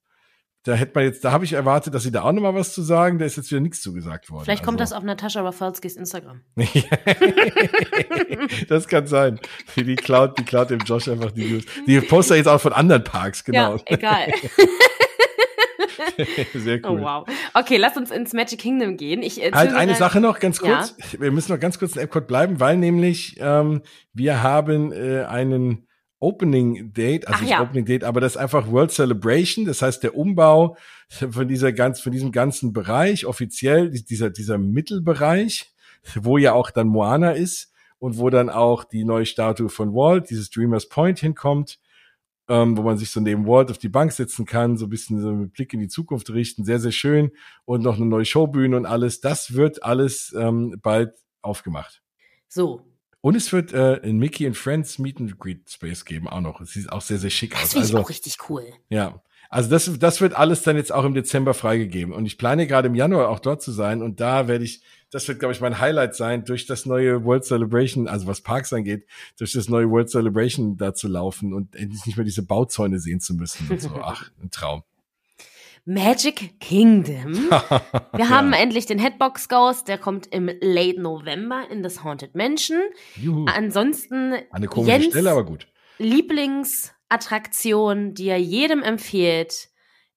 da hätte man jetzt, da habe ich erwartet, dass sie da auch noch mal was zu sagen. Da ist jetzt wieder nichts zugesagt worden. Vielleicht kommt also. das auf Natascha Rafalskis Instagram. das kann sein. Die klaut, die klaut dem Josh einfach die News. Die postet jetzt auch von anderen Parks, genau. Ja, egal. Sehr oh, cool. Oh, wow. Okay, lass uns ins Magic Kingdom gehen. Ich, äh, halt eine Sache noch, ganz kurz. Ja. Wir müssen noch ganz kurz in Epcot bleiben, weil nämlich ähm, wir haben äh, einen Opening Date, also Ach, nicht ja. Opening Date, aber das ist einfach World Celebration. Das heißt, der Umbau von dieser ganz, von diesem ganzen Bereich, offiziell, dieser, dieser Mittelbereich, wo ja auch dann Moana ist und wo dann auch die neue Statue von Walt, dieses Dreamers Point hinkommt, ähm, wo man sich so neben Walt auf die Bank setzen kann, so ein bisschen so mit Blick in die Zukunft richten, sehr, sehr schön und noch eine neue Showbühne und alles. Das wird alles ähm, bald aufgemacht. So, und es wird äh, in Mickey and Friends Meet and Greet Space geben auch noch. Es sieht auch sehr, sehr schick das aus. Das also, auch richtig cool. Ja. Also das, das wird alles dann jetzt auch im Dezember freigegeben. Und ich plane gerade im Januar auch dort zu sein. Und da werde ich, das wird, glaube ich, mein Highlight sein, durch das neue World Celebration, also was Parks angeht, durch das neue World Celebration da zu laufen und endlich nicht mehr diese Bauzäune sehen zu müssen. Und so, ach, ein Traum. Magic Kingdom. Wir ja. haben endlich den Headbox Ghost, der kommt im Late November in das Haunted Mansion. Juhu. Ansonsten eine komische Jens Stelle, aber gut. Lieblingsattraktion, die er jedem empfiehlt,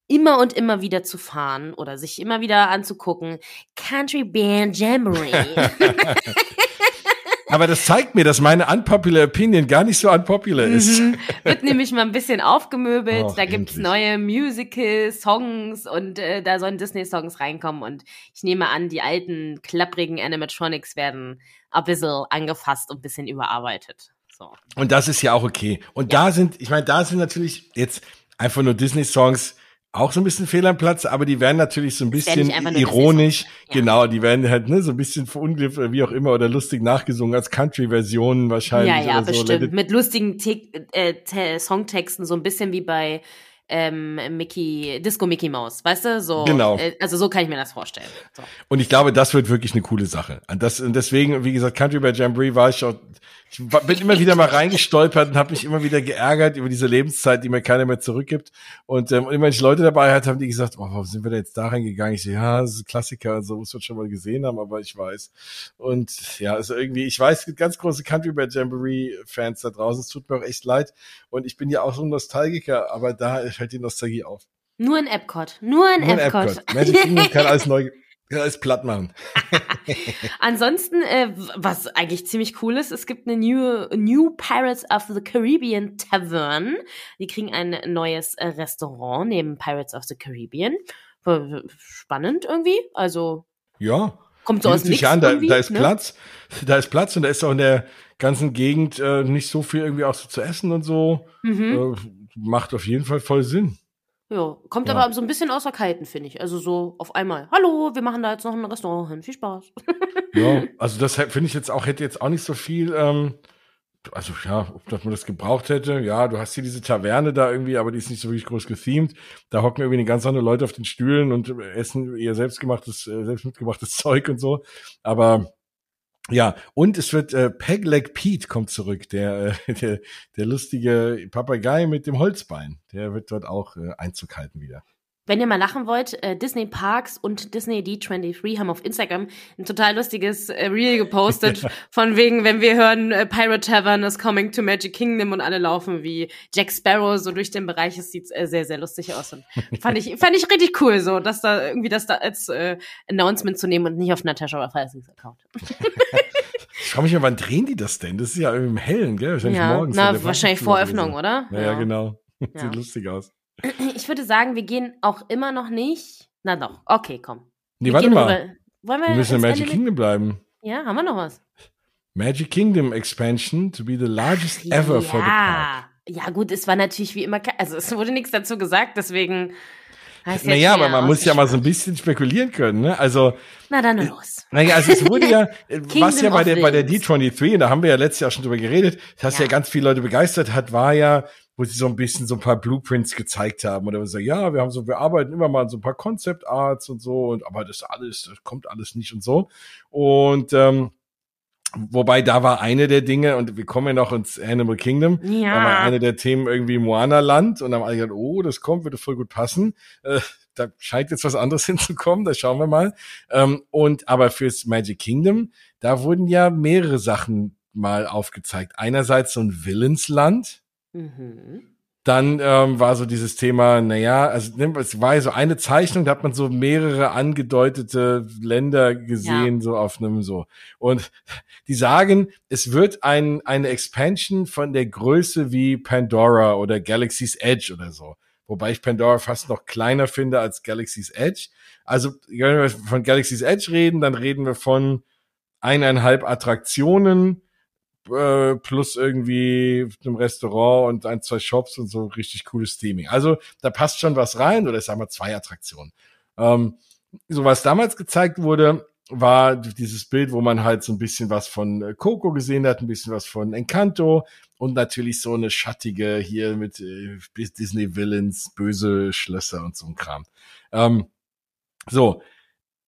immer und immer wieder zu fahren oder sich immer wieder anzugucken. Country Band Jamboree. Aber das zeigt mir, dass meine unpopular Opinion gar nicht so unpopular ist. Mhm. Wird nämlich mal ein bisschen aufgemöbelt. Och, da gibt's endlich. neue Musical-Songs und äh, da sollen Disney-Songs reinkommen. Und ich nehme an, die alten, klapprigen Animatronics werden ein bisschen angefasst und ein bisschen überarbeitet. So. Und das ist ja auch okay. Und ja. da sind, ich meine, da sind natürlich jetzt einfach nur Disney-Songs auch so ein bisschen fehl am Platz, aber die werden natürlich so ein bisschen ironisch, ja. genau, die werden halt ne, so ein bisschen verunglimpft wie auch immer oder lustig nachgesungen als Country-Versionen wahrscheinlich. Ja, ja, bestimmt. So. Mit lustigen Te äh, Songtexten, so ein bisschen wie bei ähm, Mickey, Disco Mickey Mouse, weißt du? So, genau. Äh, also so kann ich mir das vorstellen. So. Und ich glaube, das wird wirklich eine coole Sache. Und, das, und deswegen, wie gesagt, Country by Jamboree war ich ich bin immer wieder mal reingestolpert und habe mich immer wieder geärgert über diese Lebenszeit, die mir keiner mehr zurückgibt. Und ähm, immer wenn ich Leute dabei hatte, haben die gesagt, oh, warum sind wir da jetzt da reingegangen? Ich so, ja, das ist ein Klassiker, so muss man schon mal gesehen haben, aber ich weiß. Und ja, also irgendwie, ich weiß, es gibt ganz große Country Bad Jamboree-Fans da draußen. Es tut mir auch echt leid. Und ich bin ja auch so ein Nostalgiker, aber da fällt die Nostalgie auf. Nur in Epcot. Nur in Nur Epcot. In Epcot. Magic Kingdom kann alles neu ja, ist platt machen. Ansonsten, äh, was eigentlich ziemlich cool ist, es gibt eine New, New Pirates of the Caribbean Tavern. Die kriegen ein neues äh, Restaurant neben Pirates of the Caribbean. Spannend irgendwie. Also. Ja. Kommt so aus dem an, da, da ist ne? Platz. Da ist Platz und da ist auch in der ganzen Gegend äh, nicht so viel irgendwie auch so zu essen und so. Mhm. Äh, macht auf jeden Fall voll Sinn. Ja, kommt ja. aber so ein bisschen außer Kalten, finde ich. Also so auf einmal, hallo, wir machen da jetzt noch ein Restaurant hin. Viel Spaß. ja, also das finde ich jetzt auch, hätte jetzt auch nicht so viel, ähm, also ja, ob dass man das gebraucht hätte. Ja, du hast hier diese Taverne da irgendwie, aber die ist nicht so wirklich groß gethemed. Da hocken irgendwie ganz andere Leute auf den Stühlen und essen ihr selbstgemachtes, äh, selbst mitgemachtes Zeug und so. Aber ja, und es wird äh, Pegleg Pete kommt zurück, der, äh, der, der lustige Papagei mit dem Holzbein. Der wird dort auch äh, Einzug halten wieder. Wenn ihr mal lachen wollt, äh, Disney Parks und Disney D23 haben auf Instagram ein total lustiges äh, Reel gepostet, von wegen, wenn wir hören, äh, Pirate Tavern is coming to Magic Kingdom und alle laufen wie Jack Sparrow so durch den Bereich. Es sieht äh, sehr, sehr lustig aus. Und fand ich, fand ich richtig cool, so, dass da irgendwie das da als äh, Announcement zu nehmen und nicht auf Natascha Raffael's Account. Ich frage mich mal, wann drehen die das denn? Das ist ja im Hellen, gell? Wahrscheinlich ja, morgens. Na, wahrscheinlich vor Öffnung, oder? Naja, ja. genau. Sieht ja. lustig aus. Ich würde sagen, wir gehen auch immer noch nicht. Na doch, okay, komm. Nee, wir warte mal. Rüber. Wollen wir, wir müssen in Magic Ende Kingdom bleiben. Ja, haben wir noch was? Magic Kingdom Expansion to be the largest ever ja. for the park. Ja, gut, es war natürlich wie immer, also es wurde nichts dazu gesagt, deswegen naja, aber man muss ja mal so ein bisschen spekulieren können, ne? Also. Na dann äh, los. Naja, also es wurde ja, was ja bei der, bei der D23, und da haben wir ja letztes Jahr schon drüber geredet, das ja. ja ganz viele Leute begeistert hat, war ja, wo sie so ein bisschen so ein paar Blueprints gezeigt haben oder so, ja, wir haben so, wir arbeiten immer mal an so ein paar Concept Arts und so, und aber das alles, das kommt alles nicht und so. Und ähm, Wobei da war eine der Dinge, und wir kommen ja noch ins Animal Kingdom, ja. da war eine der Themen irgendwie Moana-Land und dann haben alle gesagt, oh, das kommt, würde voll gut passen. Äh, da scheint jetzt was anderes hinzukommen, da schauen wir mal. Ähm, und aber fürs Magic Kingdom, da wurden ja mehrere Sachen mal aufgezeigt. Einerseits so ein Willensland. Mhm. Dann ähm, war so dieses Thema, naja, also es war so eine Zeichnung, da hat man so mehrere angedeutete Länder gesehen, ja. so auf einem so. Und die sagen, es wird ein, eine Expansion von der Größe wie Pandora oder Galaxy's Edge oder so. Wobei ich Pandora fast noch kleiner finde als Galaxy's Edge. Also, wenn wir von Galaxy's Edge reden, dann reden wir von eineinhalb Attraktionen, äh, plus irgendwie einem Restaurant und ein, zwei Shops und so richtig cooles Theming. Also da passt schon was rein oder sagen wir zwei Attraktionen. Ähm, so was damals gezeigt wurde, war dieses Bild, wo man halt so ein bisschen was von äh, Coco gesehen hat, ein bisschen was von Encanto und natürlich so eine schattige hier mit äh, Disney Villains, böse Schlösser und so ein Kram. Ähm, so,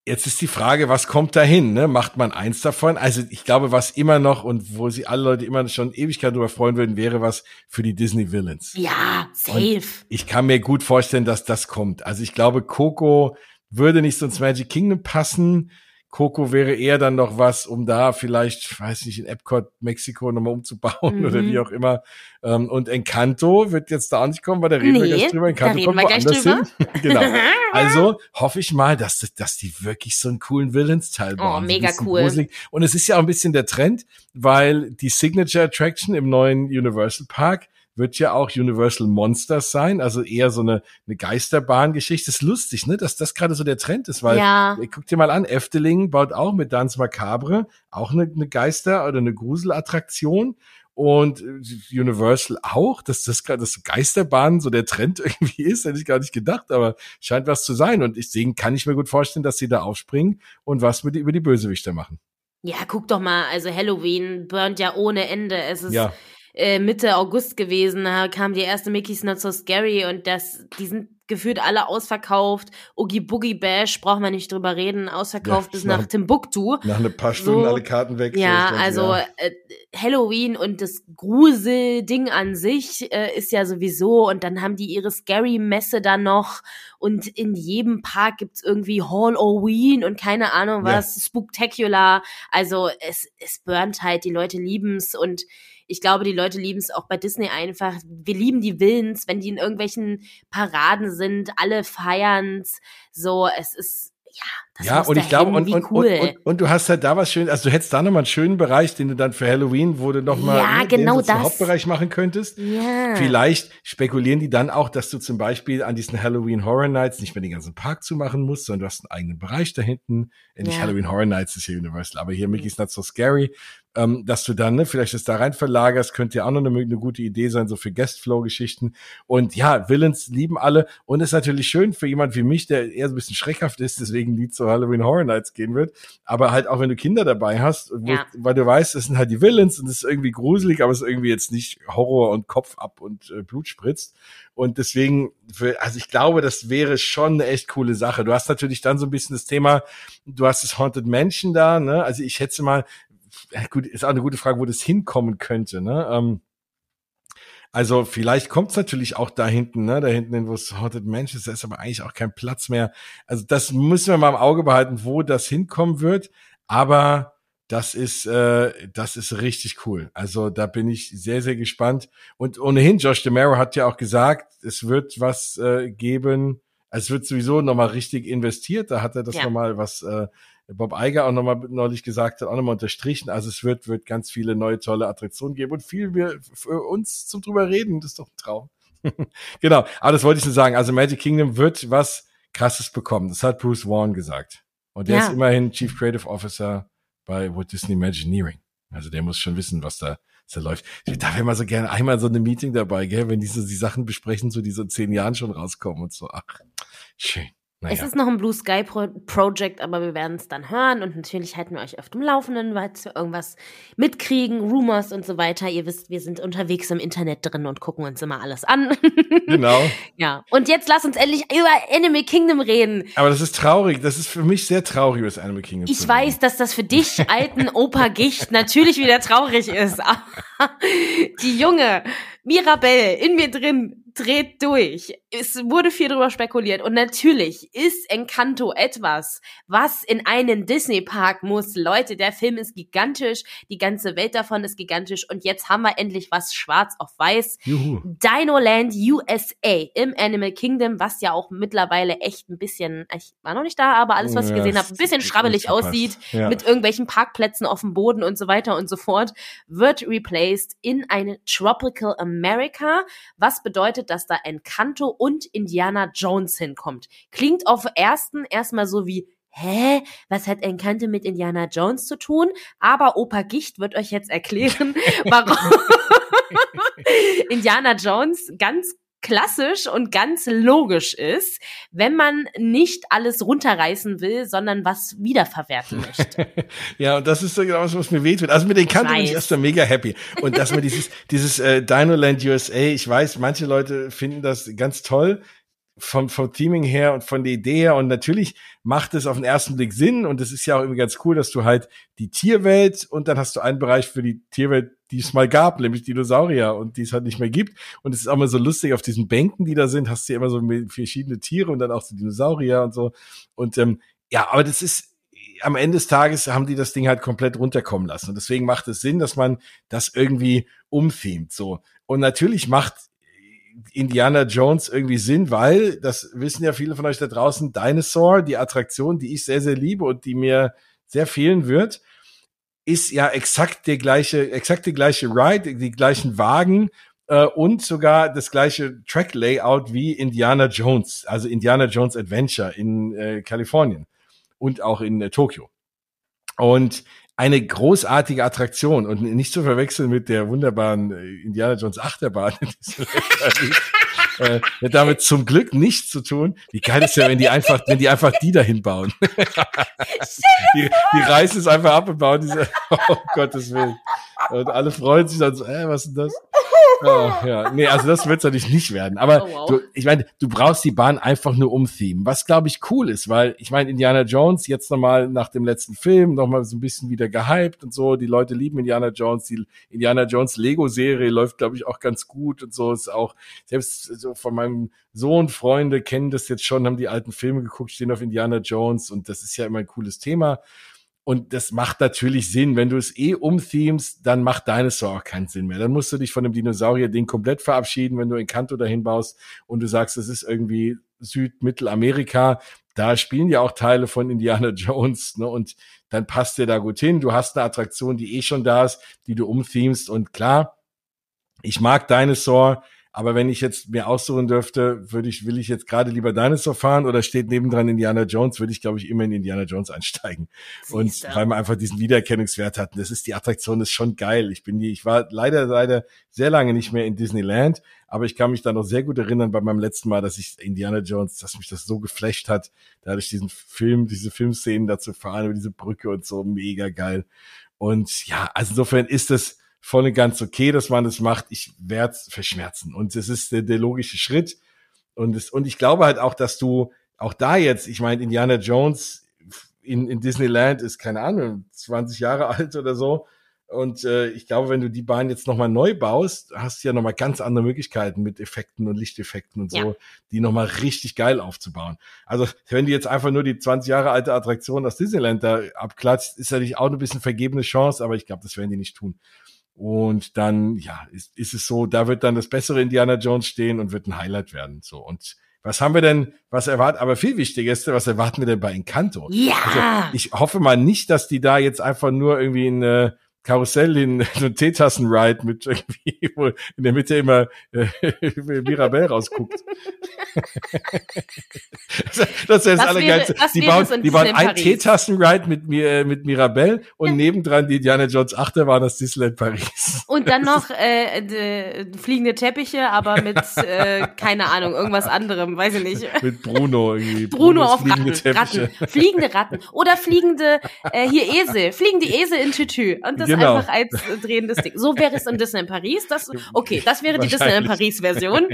Jetzt ist die Frage, was kommt dahin? Ne? Macht man eins davon? Also ich glaube, was immer noch und wo sich alle Leute immer schon Ewigkeit darüber freuen würden, wäre was für die Disney Villains. Ja, safe. Und ich kann mir gut vorstellen, dass das kommt. Also ich glaube, Coco würde nicht so ins Magic Kingdom passen. Coco wäre eher dann noch was, um da vielleicht, weiß nicht, in Epcot Mexiko nochmal umzubauen mhm. oder wie auch immer. Ähm, und Encanto wird jetzt da auch nicht kommen, weil da reden nee, wir gleich drüber. Encanto kommt woanders hin. genau. Also hoffe ich mal, dass, dass die wirklich so einen coolen Villains-Teil oh, bauen. Oh, mega cool. Gruselig. Und es ist ja auch ein bisschen der Trend, weil die Signature Attraction im neuen Universal Park wird ja auch Universal Monsters sein, also eher so eine, eine Geisterbahn-Geschichte. Ist lustig, ne, dass das gerade so der Trend ist, weil ja. guck dir mal an, Efteling baut auch mit Dance Macabre auch eine, eine Geister- oder eine Gruselattraktion und Universal auch, dass das gerade das Geisterbahn so der Trend irgendwie ist, hätte ich gar nicht gedacht, aber scheint was zu sein und deswegen kann ich mir gut vorstellen, dass sie da aufspringen und was mit über die Bösewichter machen. Ja, guck doch mal, also Halloween burnt ja ohne Ende. Es ist ja. Äh, Mitte August gewesen, da kam die erste Mickey's Not So Scary und das, die sind gefühlt alle ausverkauft. Oogie Boogie Bash, braucht man nicht drüber reden, ausverkauft ja, bis nach, nach, Timbuktu. Nach ein paar Stunden so, alle Karten weg. Ja, so also ja. Äh, Halloween und das Grusel-Ding an sich äh, ist ja sowieso und dann haben die ihre Scary-Messe da noch und in jedem Park gibt's irgendwie Halloween und keine Ahnung was, ja. Spooktacular. Also es, es burnt halt, die Leute lieben's und ich glaube, die Leute lieben es auch bei Disney einfach. Wir lieben die Willens, wenn die in irgendwelchen Paraden sind, alle feiern's. So, es ist, ja, das ja, und ich glaube, und, und, cool. und, und, und, du hast halt da was schön, also du hättest da nochmal einen schönen Bereich, den du dann für Halloween, wo du nochmal ja, ne, genau den Hauptbereich machen könntest. Ja. Vielleicht spekulieren die dann auch, dass du zum Beispiel an diesen Halloween Horror Nights nicht mehr den ganzen Park zumachen musst, sondern du hast einen eigenen Bereich da hinten. Ja. Nicht Halloween Horror Nights ist hier Universal, aber hier Mickey's Not So Scary ähm, dass du dann ne, vielleicht das da rein verlagerst, könnte ja auch noch eine, eine gute Idee sein, so für Guestflow-Geschichten. Und ja, Villains lieben alle und ist natürlich schön für jemand wie mich, der eher so ein bisschen schreckhaft ist, deswegen nie zu Halloween Horror Nights gehen wird. Aber halt auch wenn du Kinder dabei hast, ja. weil du weißt, das sind halt die Villains und es ist irgendwie gruselig, aber es ist irgendwie jetzt nicht Horror und Kopf ab und äh, Blut spritzt. Und deswegen, für, also ich glaube, das wäre schon eine echt coole Sache. Du hast natürlich dann so ein bisschen das Thema, du hast das Haunted Mansion da, ne? Also ich schätze mal, gut, ist auch eine gute Frage, wo das hinkommen könnte, ne? Ähm, also vielleicht kommt es natürlich auch da hinten, ne, da hinten, wo es Haunted Manchester ist, aber eigentlich auch kein Platz mehr. Also das müssen wir mal im Auge behalten, wo das hinkommen wird. Aber das ist, äh, das ist richtig cool. Also da bin ich sehr, sehr gespannt. Und ohnehin, Josh DeMero hat ja auch gesagt, es wird was äh, geben. Es wird sowieso nochmal richtig investiert. Da hat er das ja. nochmal was äh, Bob Eiger auch nochmal neulich gesagt hat, auch nochmal unterstrichen. Also es wird, wird ganz viele neue tolle Attraktionen geben und viel wir für uns zum drüber reden. Das ist doch ein Traum. genau. Aber das wollte ich nur sagen. Also Magic Kingdom wird was krasses bekommen. Das hat Bruce Warren gesagt. Und der ja. ist immerhin Chief Creative Officer bei Walt Disney Imagineering. Also der muss schon wissen, was da, was da läuft. Da wäre mal so gerne einmal so eine Meeting dabei, gell, wenn die so die Sachen besprechen, so die so in zehn Jahren schon rauskommen und so. Ach, schön. Naja. Es ist noch ein Blue Sky Pro Project, aber wir werden es dann hören und natürlich halten wir euch auf dem Laufenden, weil wir irgendwas mitkriegen, Rumors und so weiter. Ihr wisst, wir sind unterwegs im Internet drin und gucken uns immer alles an. Genau. ja. Und jetzt lass uns endlich über Animal Kingdom reden. Aber das ist traurig. Das ist für mich sehr traurig, über das Animal Kingdom. Ich weiß, dass das für dich, alten Opa Gicht, natürlich wieder traurig ist. Die junge Mirabelle in mir drin dreht durch. Es wurde viel darüber spekuliert und natürlich ist Encanto etwas, was in einen Disney Park muss. Leute, der Film ist gigantisch, die ganze Welt davon ist gigantisch und jetzt haben wir endlich was schwarz auf weiß. Juhu. Dino Land USA im Animal Kingdom, was ja auch mittlerweile echt ein bisschen, ich war noch nicht da, aber alles, was ich gesehen habe, ein bisschen schrabbelig aussieht, ja. mit irgendwelchen Parkplätzen auf dem Boden und so weiter und so fort, wird replaced in eine Tropical America, was bedeutet, dass da Encanto und Indiana Jones hinkommt. Klingt auf ersten erstmal so wie Hä? Was hat Encanto mit Indiana Jones zu tun? Aber Opa Gicht wird euch jetzt erklären, warum Indiana Jones ganz klassisch und ganz logisch ist, wenn man nicht alles runterreißen will, sondern was wiederverwerten möchte. ja, und das ist so genau was, was mir wehtut. Also mit den Kanten bin ich erst mega happy. Und dass mir dieses, dieses äh, Dino Land USA, ich weiß, manche Leute finden das ganz toll vom, vom Theming her und von der Idee her. Und natürlich macht es auf den ersten Blick Sinn. Und es ist ja auch irgendwie ganz cool, dass du halt die Tierwelt und dann hast du einen Bereich für die Tierwelt, die es mal gab, nämlich Dinosaurier und die es halt nicht mehr gibt. Und es ist auch immer so lustig, auf diesen Bänken, die da sind, hast du immer so verschiedene Tiere und dann auch so Dinosaurier und so. Und ähm, ja, aber das ist, am Ende des Tages haben die das Ding halt komplett runterkommen lassen. Und deswegen macht es Sinn, dass man das irgendwie umthemt, so. Und natürlich macht Indiana Jones irgendwie Sinn, weil, das wissen ja viele von euch da draußen, Dinosaur, die Attraktion, die ich sehr, sehr liebe und die mir sehr fehlen wird, ist ja exakt der gleiche, exakt die gleiche Ride, die gleichen Wagen äh, und sogar das gleiche Track-Layout wie Indiana Jones, also Indiana Jones Adventure in äh, Kalifornien und auch in äh, Tokio. Und eine großartige Attraktion und nicht zu verwechseln mit der wunderbaren äh, Indiana Jones Achterbahn. äh, hat damit zum Glück nichts zu tun. Wie geil ist ja, wenn die einfach, wenn die einfach die dahin bauen. die, die reißen es einfach ab und bauen diese, oh Gottes Willen. Und alle freuen sich dann so, äh, was ist denn das? Oh, ja, nee, also das wird es natürlich nicht werden. Aber oh, wow. du, ich meine, du brauchst die Bahn einfach nur umthemen. Was glaube ich cool ist, weil ich meine, Indiana Jones jetzt nochmal nach dem letzten Film nochmal so ein bisschen wieder gehypt und so. Die Leute lieben Indiana Jones. Die Indiana Jones Lego-Serie läuft, glaube ich, auch ganz gut und so. Ist auch, selbst so von meinem Sohn, Freunde kennen das jetzt schon, haben die alten Filme geguckt, stehen auf Indiana Jones und das ist ja immer ein cooles Thema. Und das macht natürlich Sinn. Wenn du es eh umthemst, dann macht Dinosaur auch keinen Sinn mehr. Dann musst du dich von dem Dinosaurier-Ding komplett verabschieden, wenn du in Kanto dahin baust und du sagst, das ist irgendwie Süd-Mittelamerika. Da spielen ja auch Teile von Indiana Jones, ne? Und dann passt dir da gut hin. Du hast eine Attraktion, die eh schon da ist, die du umthemst. Und klar, ich mag Dinosaur. Aber wenn ich jetzt mir aussuchen dürfte, würde ich, will ich jetzt gerade lieber Dinosaur fahren oder steht nebendran Indiana Jones, würde ich, glaube ich, immer in Indiana Jones einsteigen. Siehst und weil man einfach diesen Wiedererkennungswert hat. Und das ist, die Attraktion ist schon geil. Ich bin die, ich war leider, leider sehr lange nicht mehr in Disneyland, aber ich kann mich da noch sehr gut erinnern bei meinem letzten Mal, dass ich Indiana Jones, dass mich das so geflasht hat, da hatte ich diesen Film, diese Filmszenen dazu fahren über diese Brücke und so mega geil. Und ja, also insofern ist es, voll und ganz okay, dass man das macht. Ich werde es verschmerzen. Und es ist der, der logische Schritt. Und, es, und ich glaube halt auch, dass du auch da jetzt, ich meine, Indiana Jones in, in Disneyland ist, keine Ahnung, 20 Jahre alt oder so. Und äh, ich glaube, wenn du die Bahn jetzt nochmal neu baust, hast du ja nochmal ganz andere Möglichkeiten mit Effekten und Lichteffekten und so, ja. die nochmal richtig geil aufzubauen. Also wenn du jetzt einfach nur die 20 Jahre alte Attraktion aus Disneyland da abklatscht, ist natürlich auch ein bisschen vergebene Chance, aber ich glaube, das werden die nicht tun. Und dann, ja, ist, ist es so, da wird dann das bessere Indiana Jones stehen und wird ein Highlight werden. So. Und was haben wir denn, was erwartet, aber viel wichtiger ist, was erwarten wir denn bei Encanto? Ja! Also ich hoffe mal nicht, dass die da jetzt einfach nur irgendwie eine, Karussell in so ein Teetassen-Ride mit irgendwie, wo in der Mitte immer äh, Mirabelle rausguckt. das ist das Allergeilste. Die bauen, die bauen ein Teetassen-Ride mit, mir, mit Mirabelle und ja. nebendran die Indiana Jones Achterbahn das Disneyland Paris. Und dann noch äh, fliegende Teppiche, aber mit, äh, keine Ahnung, irgendwas anderem, weiß ich nicht. mit Bruno irgendwie. Bruno Brunos auf Ratten, Ratten. Fliegende Ratten. Oder fliegende, äh, hier Esel. Fliegende Esel in Tütü. Und das genau einfach als drehendes Ding. So wäre es im Disney in Paris. Das, okay, das wäre die Disney in Paris Version.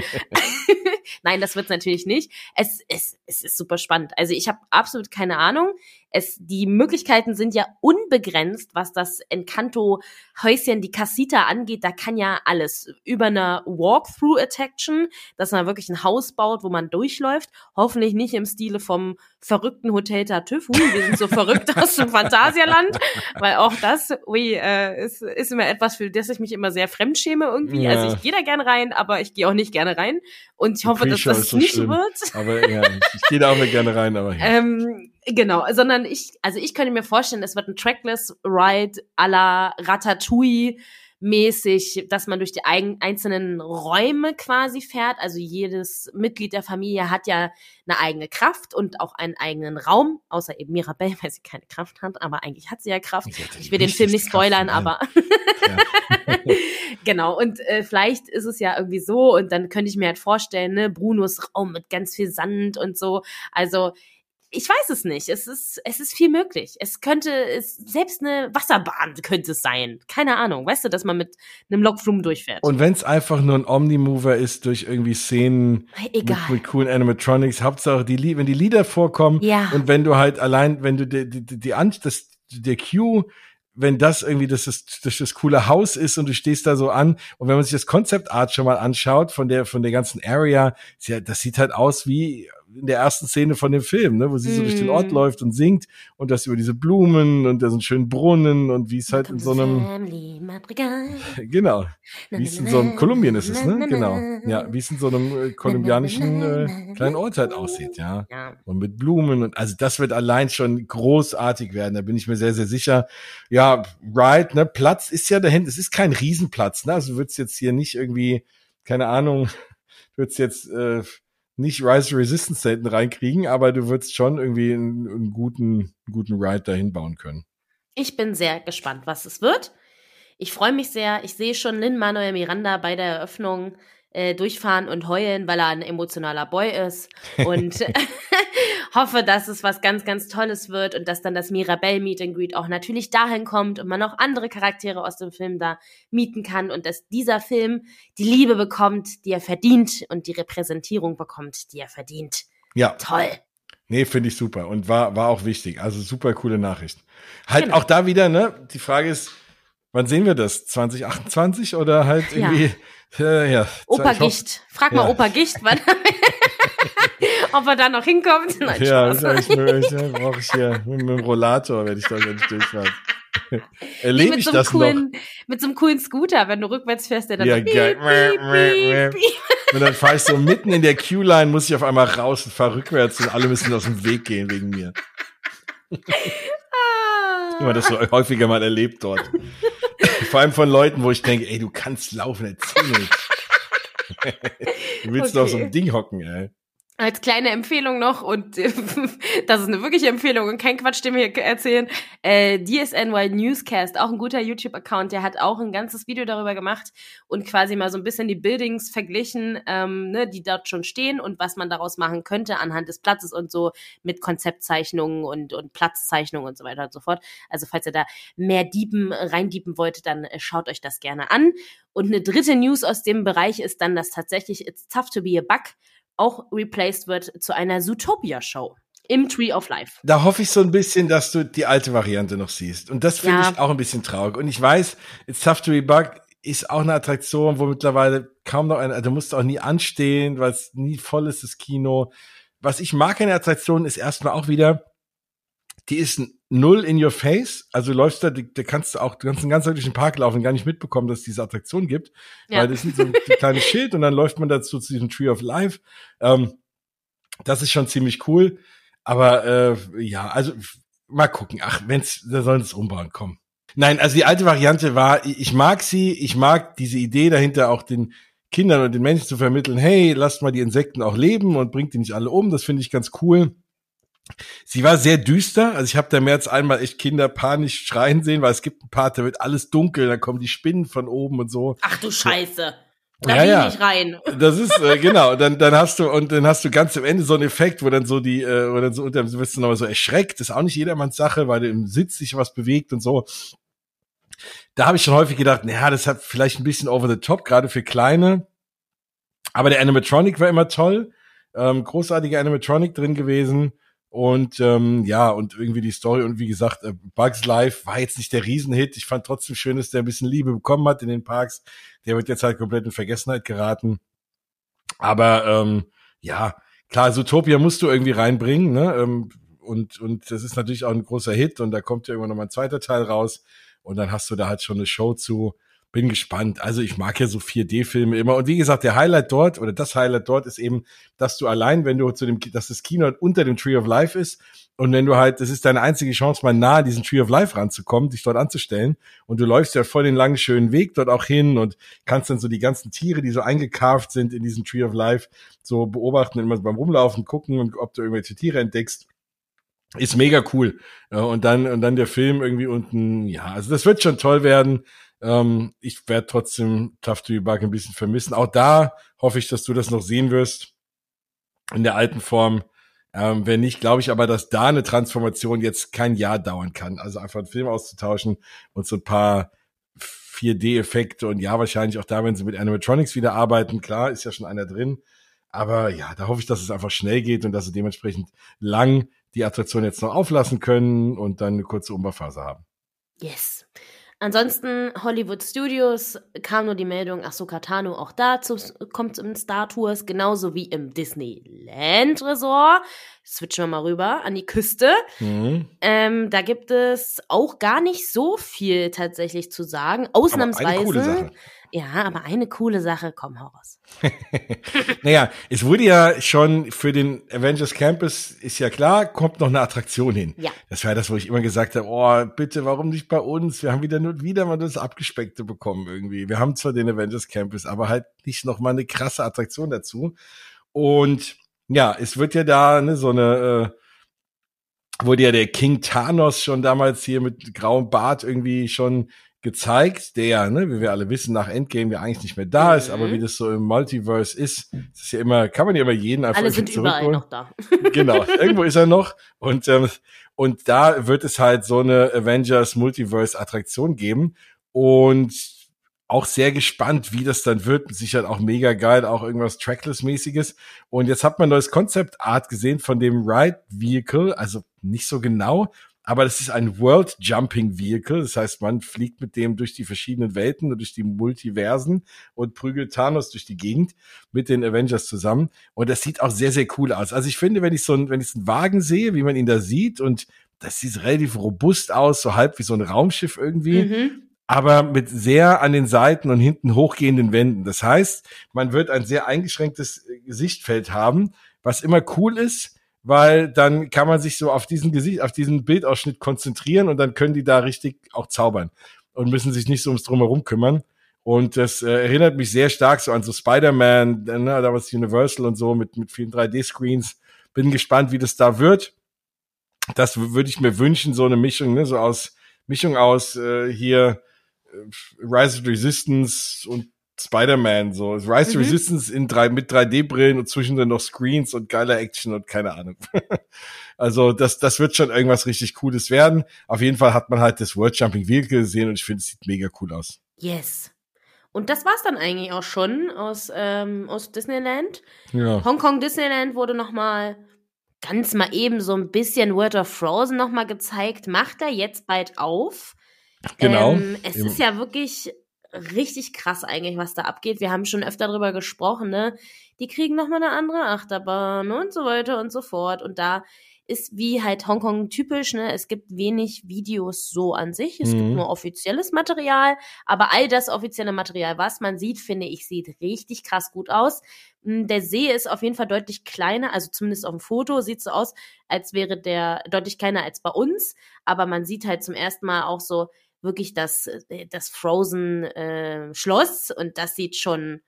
Nein, das wird es natürlich nicht. Es, es, es ist super spannend. Also ich habe absolut keine Ahnung es, die Möglichkeiten sind ja unbegrenzt, was das Encanto-Häuschen, die Casita angeht. Da kann ja alles. Über eine Walkthrough-Attraction, dass man wirklich ein Haus baut, wo man durchläuft. Hoffentlich nicht im Stile vom verrückten Hotel Tartüff. Ui, wir sind so verrückt aus dem Phantasialand. Weil auch das, ui, äh, ist, ist immer etwas, für das ich mich immer sehr fremdschäme irgendwie. Ja. Also ich gehe da gerne rein, aber ich gehe auch nicht gerne rein. Und ich hoffe, dass das so nicht schlimm. wird. Aber ja, ich gehe da auch nicht gerne rein, aber ja. ähm, Genau, sondern ich, also ich könnte mir vorstellen, es wird ein Trackless Ride à la Ratatouille mäßig, dass man durch die einzelnen Räume quasi fährt. Also jedes Mitglied der Familie hat ja eine eigene Kraft und auch einen eigenen Raum, außer eben Mirabelle, weil sie keine Kraft hat, aber eigentlich hat sie ja Kraft. Ich will den Film nicht spoilern, Kraft, aber genau. Und äh, vielleicht ist es ja irgendwie so und dann könnte ich mir halt vorstellen, ne, Brunos Raum mit ganz viel Sand und so. Also ich weiß es nicht. Es ist, es ist viel möglich. Es könnte, es, selbst eine Wasserbahn könnte es sein. Keine Ahnung. Weißt du, dass man mit einem Lokflum durchfährt. Und wenn es einfach nur ein Omnimover ist durch irgendwie Szenen Egal. Mit, mit coolen Animatronics, Hauptsache die, wenn die Lieder vorkommen ja. und wenn du halt allein, wenn du die, die, die, die das, der Cue wenn das irgendwie das, das, das, das coole Haus ist und du stehst da so an und wenn man sich das Concept Art schon mal anschaut von der von der ganzen Area, das sieht halt aus wie in der ersten Szene von dem Film, ne, wo sie so durch den Ort Mm. läuft und singt und das über diese Blumen und da sind schönen Brunnen und wie es halt in so einem, genau, wie es in so einem, Kolumbien ist es, ne, genau, ja, wie es in so einem äh, kolumbianischen äh, kleinen Ort halt aussieht, ja. Und mit Blumen und also das wird allein schon großartig werden, da bin ich mir sehr, sehr sicher. Ja, right, ne, Platz ist ja dahin, es ist kein Riesenplatz, ne, also du würdest jetzt hier nicht irgendwie, keine Ahnung, du würdest jetzt äh, nicht Rise to Resistance da reinkriegen, aber du würdest schon irgendwie einen, einen guten, guten Ride dahin bauen können. Ich bin sehr gespannt, was es wird. Ich freue mich sehr. Ich sehe schon Lin Manuel Miranda bei der Eröffnung äh, durchfahren und heulen, weil er ein emotionaler Boy ist. Und hoffe, dass es was ganz, ganz Tolles wird und dass dann das Mirabelle Meet and Greet auch natürlich dahin kommt und man auch andere Charaktere aus dem Film da mieten kann und dass dieser Film die Liebe bekommt, die er verdient und die Repräsentierung bekommt, die er verdient. Ja, Toll. nee, finde ich super und war, war auch wichtig. Also super coole Nachricht. Halt Genau. auch da wieder, ne, die Frage ist, wann sehen wir das? 2028 oder halt Ja. irgendwie, äh, ja. Opa Gicht. Frag mal Ja. Opa Gicht, wann, ob er da noch hinkommt. Nein, Ja, das ich, mir- ich, brauche ich hier mit, mit dem Rollator, werde ich da nicht durchfahren. Nee, Erlebe mit ich so einem das noch? coolen, mit so einem coolen Scooter, wenn du rückwärts fährst, der dann Ja, so piep, piep, piep. Und dann fahre ich so mitten in der Queue-Line, muss ich auf einmal raus und fahre rückwärts und alle müssen aus dem Weg gehen wegen mir. Immer das so häufiger mal erlebt dort. Vor allem von Leuten, wo ich denke, ey, du kannst laufen, erzähl nicht. du willst doch auf so Okay. Ding hocken, ey. Als kleine Empfehlung noch, und äh, das ist eine wirkliche Empfehlung und kein Quatsch, den wir hier erzählen, äh, DSNY Newscast, auch ein guter YouTube-Account, der hat auch ein ganzes Video darüber gemacht und quasi mal so ein bisschen die Buildings verglichen, ähm, ne, die dort schon stehen und was man daraus machen könnte anhand des Platzes und so mit Konzeptzeichnungen und, und Platzzeichnungen und so weiter und so fort. Also falls ihr da mehr Diepen reindiepen wollt, dann äh, schaut euch das gerne an. Und eine dritte News aus dem Bereich ist dann, dass tatsächlich It's Tough to be a Bug auch replaced wird zu einer Zootopia-Show im Tree of Life. Da hoffe ich so ein bisschen, dass du die alte Variante noch siehst. Und das finde Ja. ich auch ein bisschen traurig. Und ich weiß, It's Tough to be Bug ist auch eine Attraktion, wo mittlerweile kaum noch eine, du musst auch nie anstehen, weil es nie voll ist, das Kino. Was ich mag an der Attraktion ist erstmal auch wieder, die ist null in your face. Also du läufst da, da kannst du auch, du kannst den ganzen Tag durch den Park laufen und gar nicht mitbekommen, dass es diese Attraktion gibt. Ja. Weil das ist so ein kleines Schild und dann läuft man dazu zu diesem Tree of Life. Ähm, das ist schon ziemlich cool. Aber äh, ja, also mal gucken. Ach, wenn's, da sollen es umbauen, komm. Nein, also die alte Variante war, ich ich mag sie, ich mag diese Idee dahinter auch den Kindern und den Menschen zu vermitteln, hey, lasst mal die Insekten auch leben und bringt die nicht alle um. Das finde ich ganz cool. Sie war sehr düster, also ich habe da mehr als einmal echt Kinder panisch schreien sehen, weil es gibt ein Part, da wird alles dunkel, da kommen die Spinnen von oben und so. Ach du Scheiße. Da Ja, will ja. ich rein. Das ist äh, genau. Dann dann hast du und dann hast du ganz am Ende so einen Effekt, wo dann so die, äh, wo dann so unter so wirst du nochmal so erschreckt. Das ist auch nicht jedermanns Sache, weil du im Sitz sich was bewegt und so. Da habe ich schon häufig gedacht, naja, das hat vielleicht ein bisschen over the top, gerade für kleine. Aber der Animatronic war immer toll, ähm, großartiger Animatronic drin gewesen. Und ähm, ja, und irgendwie die Story und wie gesagt, äh, Bugs Life war jetzt nicht der Riesenhit. Ich fand trotzdem schön, dass der ein bisschen Liebe bekommen hat in den Parks. Der wird jetzt halt komplett in Vergessenheit geraten. Aber ähm, ja, klar, Zootopia musst du irgendwie reinbringen, ne? Ähm, und, und das ist natürlich auch ein großer Hit und da kommt ja irgendwann noch mal ein zweiter Teil raus und dann hast du da halt schon eine Show zu. Bin gespannt. Also ich mag ja so 4D-Filme immer. Und wie gesagt, der Highlight dort oder das Highlight dort ist eben, dass du allein, wenn du zu dem, dass das Kino unter dem Tree of Life ist und wenn du halt, das ist deine einzige Chance, mal nah an diesen Tree of Life ranzukommen, dich dort anzustellen. Und du läufst ja voll den langen, schönen Weg dort auch hin und kannst dann so die ganzen Tiere, die so eingekarft sind in diesen Tree of Life, so beobachten, immer beim Rumlaufen gucken und ob du irgendwelche Tiere entdeckst. Ist mega cool. Und dann, und dann der Film irgendwie unten, ja, also das wird schon toll werden. Ähm, ich werde trotzdem Tough to be Bug ein bisschen vermissen. Auch da hoffe ich, dass du das noch sehen wirst. In der alten Form. Ähm, wenn nicht, glaube ich aber, dass da eine Transformation jetzt kein Jahr dauern kann. Also einfach einen Film auszutauschen und so ein paar 4D-Effekte und ja, wahrscheinlich auch da, wenn sie mit Animatronics wieder arbeiten. Klar, ist ja schon einer drin. Aber ja, da hoffe ich, dass es einfach schnell geht und dass sie dementsprechend lang die Attraktion jetzt noch auflassen können und dann eine kurze Umbauphase haben. Yes. Ansonsten Hollywood Studios kam nur die Meldung, Ahsoka Tano auch dazu kommt im Star Tours, genauso wie im Disneyland Resort. Switchen wir mal rüber an die Küste. Mhm. Ähm, da gibt es auch gar nicht so viel tatsächlich zu sagen. Ausnahmsweise. Ja, aber eine coole Sache, komm, hau raus. naja, es wurde ja schon für den Avengers Campus, ist ja klar, kommt noch eine Attraktion hin. Ja. Das war das, wo ich immer gesagt habe, oh, bitte, warum nicht bei uns? Wir haben wieder nur wieder mal das Abgespeckte bekommen irgendwie. Wir haben zwar den Avengers Campus, aber halt nicht noch mal eine krasse Attraktion dazu. Und ja, es wird ja da ne, so eine äh, wurde ja der King Thanos schon damals hier mit grauem Bart irgendwie schon gezeigt, der, ne, wie wir alle wissen, nach Endgame ja eigentlich nicht mehr da ist, mhm. aber wie das so im Multiverse ist, das ist ja immer, kann man ja immer jeden einfach Alle sind überall noch da. genau, irgendwo ist er noch und ähm, und da wird es halt so eine Avengers Multiverse Attraktion geben und auch sehr gespannt, wie das dann wird. Sicher auch mega geil, auch irgendwas Trackless-mäßiges. Und jetzt hat man neues Concept Art gesehen von dem Ride Vehicle, also nicht so genau, aber das ist ein World Jumping Vehicle. Das heißt, man fliegt mit dem durch die verschiedenen Welten und durch die Multiversen und prügelt Thanos durch die Gegend mit den Avengers zusammen. Und das sieht auch sehr, sehr cool aus. Also ich finde, wenn ich so ein, wenn ich einen Wagen sehe, wie man ihn da sieht und das sieht relativ robust aus, so halb wie so ein Raumschiff irgendwie. Mhm. Aber mit sehr an den Seiten und hinten hochgehenden Wänden. Das heißt, man wird ein sehr eingeschränktes Sichtfeld haben, was immer cool ist, weil dann kann man sich so auf diesen Gesicht, auf diesen Bildausschnitt konzentrieren und dann können die da richtig auch zaubern und müssen sich nicht so ums Drumherum kümmern. Und das äh, erinnert mich sehr stark so an so Spider-Man, ne, da was Universal und so mit, mit vielen 3D-Screens. Bin gespannt, wie das da wird. Das würde ich mir wünschen, so eine Mischung, ne, so aus Mischung aus äh, hier äh, Rise of Resistance und Spider-Man, so Rise mhm. Resistance in drei, mit 3D-Brillen und zwischendrin noch Screens und geiler Action und keine Ahnung. also das, das wird schon irgendwas richtig Cooles werden. Auf jeden Fall hat man halt das World Jumping Vehicle gesehen und ich finde, es sieht mega cool aus. Yes. Und das war's dann eigentlich auch schon aus, ähm, aus Disneyland. Ja. Hongkong Disneyland wurde noch mal ganz mal eben so ein bisschen World of Frozen noch mal gezeigt. Macht er jetzt bald auf. Genau. Ähm, es ist ja wirklich richtig krass eigentlich, was da abgeht. Wir haben schon öfter darüber gesprochen, ne? Die kriegen nochmal eine andere Achterbahn und so weiter und so fort. Und da ist wie halt Hongkong typisch, ne? Es gibt wenig Videos so an sich. Es mhm. gibt nur offizielles Material. Aber all das offizielle Material, was man sieht, finde ich, sieht richtig krass gut aus. Hm, der See ist auf jeden Fall deutlich kleiner, also zumindest auf dem Foto sieht so aus, als wäre der deutlich kleiner als bei uns. Aber man sieht halt zum ersten Mal auch so, wirklich das, äh, das Frozen äh, Schloss und das sieht schon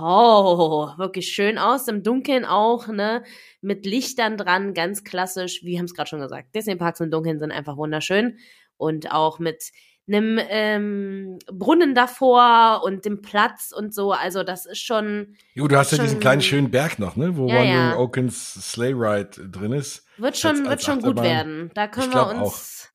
oh, wirklich schön aus, im Dunkeln auch, ne, mit Lichtern dran, ganz klassisch, wie haben es gerade schon gesagt, Disney Parks im Dunkeln sind einfach wunderschön und auch mit einem ähm, Brunnen davor und dem Platz und so. Also das ist schon. Jo, du hast ja diesen kleinen schönen Berg noch, ne, wo ja, Wandering ja. Oakens Sleigh Ride drin ist. Wird schon, als, als wird schon gut werden. Da können wir uns auch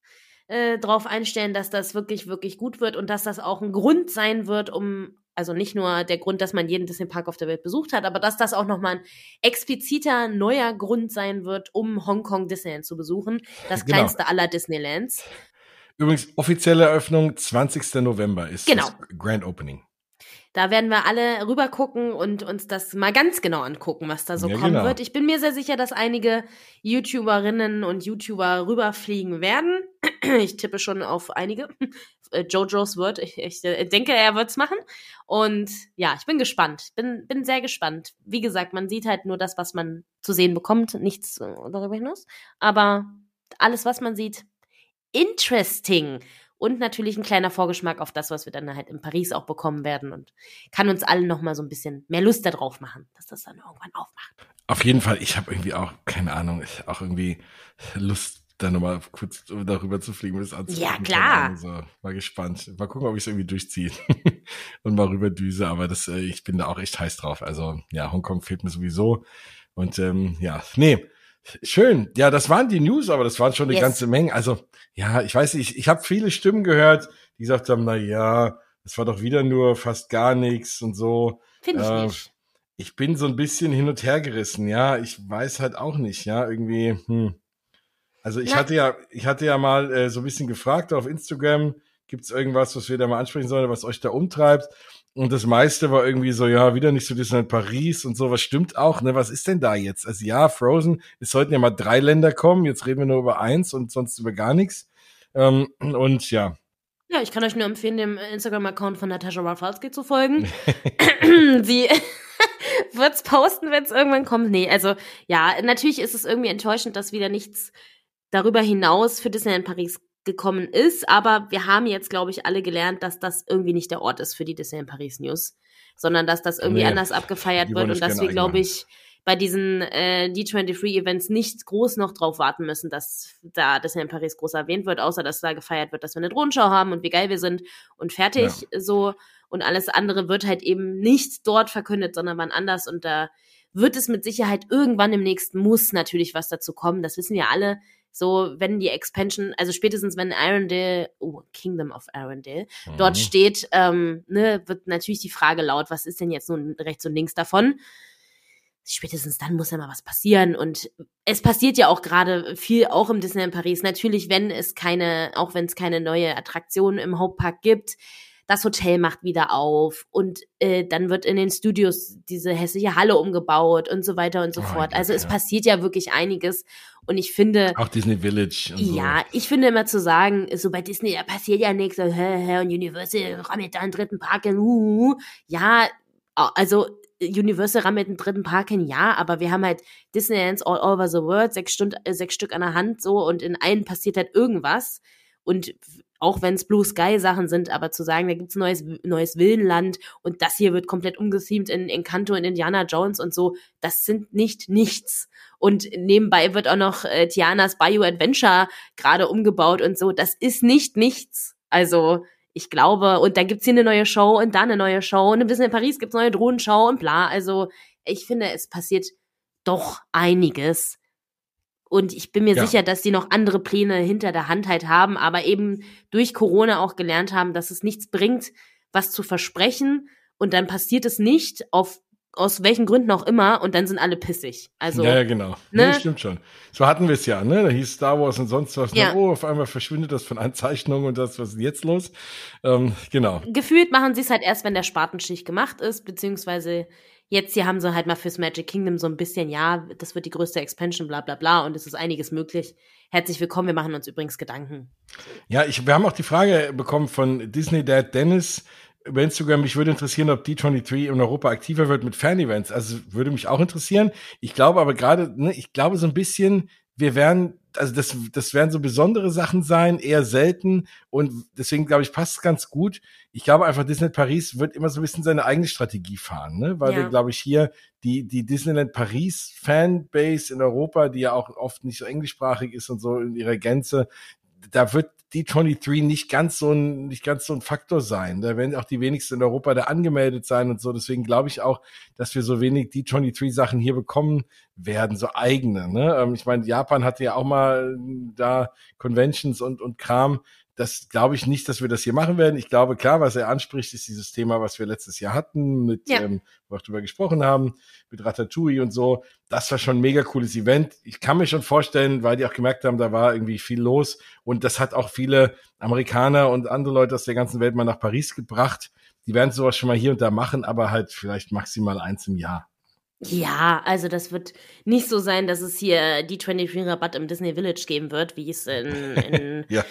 äh, drauf einstellen, dass das wirklich, wirklich gut wird und dass das auch ein Grund sein wird, um, also nicht nur der Grund, dass man jeden Disney Park auf der Welt besucht hat, aber dass das auch nochmal ein expliziter neuer Grund sein wird, um Hongkong Disneyland zu besuchen. Das genau. kleinste aller Disneylands. Übrigens, offizielle Eröffnung 20. November ist genau. das Grand Opening. Da werden wir alle rüber gucken und uns das mal ganz genau angucken, was da so ja, kommen genau. wird. Ich bin mir sehr sicher, dass einige YouTuberinnen und YouTuber rüberfliegen werden. Ich tippe schon auf einige. Äh, Jojos wird, ich, ich denke, er wird's machen. Und ja, ich bin gespannt. Bin, bin sehr gespannt. Wie gesagt, man sieht halt nur das, was man zu sehen bekommt, nichts äh, darüber hinaus. Aber alles, was man sieht, interesting und natürlich ein kleiner Vorgeschmack auf das, was wir dann halt in Paris auch bekommen werden und kann uns allen noch mal so ein bisschen mehr Lust darauf machen, dass das dann irgendwann aufmacht. Auf jeden Fall, ich habe irgendwie auch keine Ahnung, ich auch irgendwie Lust da nochmal kurz darüber zu fliegen, das anzugucken. Ja, klar. So, mal gespannt. Mal gucken, ob ich es irgendwie durchziehe und mal rüber düse. Aber das, äh, ich bin da auch echt heiß drauf. Also ja, Hongkong fehlt mir sowieso. Und ähm, ja, nee, Schön. Ja, das waren die News, aber das waren schon eine yes. ganze Menge. Also, ja, ich weiß nicht, ich, ich habe viele Stimmen gehört, die gesagt haben, na ja, das war doch wieder nur fast gar nichts und so. Finde ich äh, nicht. Ich bin so ein bisschen hin und her gerissen, ja. Ich weiß halt auch nicht, ja, irgendwie, hm. Also ich na. hatte ja, ich hatte ja mal äh, so ein bisschen gefragt auf Instagram, Gibt es irgendwas, was wir da mal ansprechen sollen, was euch da umtreibt? Und das meiste war irgendwie so, ja, wieder nicht so Disneyland Paris und so. Was stimmt auch, ne? Was ist denn da jetzt? Also ja, Frozen, es sollten ja mal drei Länder kommen. Jetzt reden wir nur über eins und sonst über gar nichts. Ähm, und ja. Ja, ich kann euch nur empfehlen, dem Instagram-Account von Natascha Rafalski zu folgen. Sie wird's posten, wenn es irgendwann kommt. Nee, also ja, natürlich ist es irgendwie enttäuschend, dass wieder nichts darüber hinaus für Disneyland Paris gekommen ist, aber wir haben jetzt, glaube ich, alle gelernt, dass das irgendwie nicht der Ort ist für die Disneyland Paris News, sondern dass das irgendwie nee, anders abgefeiert wird und dass wir, glaube ich, bei diesen äh, D23-Events nicht groß noch drauf warten müssen, dass da Disneyland Paris groß erwähnt wird, außer dass da gefeiert wird, dass wir eine Drohnenschau haben und wie geil wir sind und fertig ja. so. Und alles andere wird halt eben nicht dort verkündet, sondern wann anders. Und da wird es mit Sicherheit irgendwann im nächsten muss natürlich was dazu kommen. Das wissen wir alle. So, wenn die Expansion, also spätestens wenn Arendelle, oh, Kingdom of Arendelle, mhm. dort steht, ähm, ne, wird natürlich die Frage laut, was ist denn jetzt nun rechts und links davon? Spätestens dann muss ja mal was passieren. Und es passiert ja auch gerade viel, auch im Disneyland Paris. Natürlich, wenn es keine, auch wenn es keine neue Attraktion im Hauptpark gibt, das Hotel macht wieder auf und äh, dann wird in den Studios diese hässliche Halle umgebaut und so weiter und so oh, fort. Also es passiert ja wirklich einiges und ich finde auch Disney Village. Und ja, so. ich finde immer zu sagen, so bei Disney da passiert ja nichts, und, hä, hä, und Universal rammt da einen dritten Park in, uh, ja, also Universal rammt einen dritten Park hin, ja, aber wir haben halt Disneylands all over the world, sechs Stunden, äh, sechs Stück an der Hand so und in allen passiert halt irgendwas und auch wenn es Blue Sky Sachen sind, aber zu sagen, da gibt's neues neues Villenland und das hier wird komplett umgethemt in Encanto und Indiana Jones und so, das sind nicht nichts. Und nebenbei wird auch noch äh, Tianas Bayou Adventure gerade umgebaut und so, das ist nicht nichts. Also ich glaube, und dann gibt's hier eine neue Show und da eine neue Show und ein bisschen in Paris gibt's neue Drohnenshow und bla. Also ich finde, es passiert doch einiges. Und ich bin mir ja. sicher, dass die noch andere Pläne hinter der Hand halt haben, aber eben durch Corona auch gelernt haben, dass es nichts bringt, was zu versprechen und dann passiert es nicht auf aus welchen Gründen auch immer und dann sind alle pissig. Also ja, ja genau. Ne? Nee, stimmt schon. So hatten wir es ja, ne? Da hieß Star Wars und sonst was. Ja. oh, auf einmal verschwindet das von Anzeichnungen und das, was ist jetzt los? Ähm, genau. Gefühlt machen sie es halt erst, wenn der Spatenstich gemacht ist, beziehungsweise Jetzt hier haben sie halt mal fürs Magic Kingdom so ein bisschen, ja, das wird die größte Expansion, bla bla bla, und es ist einiges möglich. Herzlich willkommen, wir machen uns übrigens Gedanken. Ja, ich, wir haben auch die Frage bekommen von Disney Dad Dennis über Instagram. Mich würde interessieren, ob D23 in Europa aktiver wird mit Fan-Events. Also würde mich auch interessieren. Ich glaube aber gerade, ne, ich glaube so ein bisschen, wir werden also das, das werden so besondere Sachen sein, eher selten und deswegen glaube ich, passt es ganz gut. Ich glaube einfach, Disneyland Paris wird immer so ein bisschen seine eigene Strategie fahren, ne? weil ja. wir, glaube ich, hier die, die Disneyland Paris Fanbase in Europa, die ja auch oft nicht so englischsprachig ist und so in ihrer Gänze, da wird D23 nicht ganz so ein, nicht ganz so ein Faktor sein. Da werden auch die wenigsten in Europa da angemeldet sein und so. Deswegen glaube ich auch, dass wir so wenig D23 Sachen hier bekommen werden, so eigene. Ne? Ähm, ich meine, Japan hatte ja auch mal da Conventions und, und Kram das glaube ich nicht, dass wir das hier machen werden. Ich glaube, klar, was er anspricht, ist dieses Thema, was wir letztes Jahr hatten, mit, ja. ähm, wo wir auch drüber gesprochen haben, mit Ratatouille und so. Das war schon ein mega cooles Event. Ich kann mir schon vorstellen, weil die auch gemerkt haben, da war irgendwie viel los. Und das hat auch viele Amerikaner und andere Leute aus der ganzen Welt mal nach Paris gebracht. Die werden sowas schon mal hier und da machen, aber halt vielleicht maximal eins im Jahr. Ja, also das wird nicht so sein, dass es hier die 23 Rabatt im Disney Village geben wird, wie es in, in ja.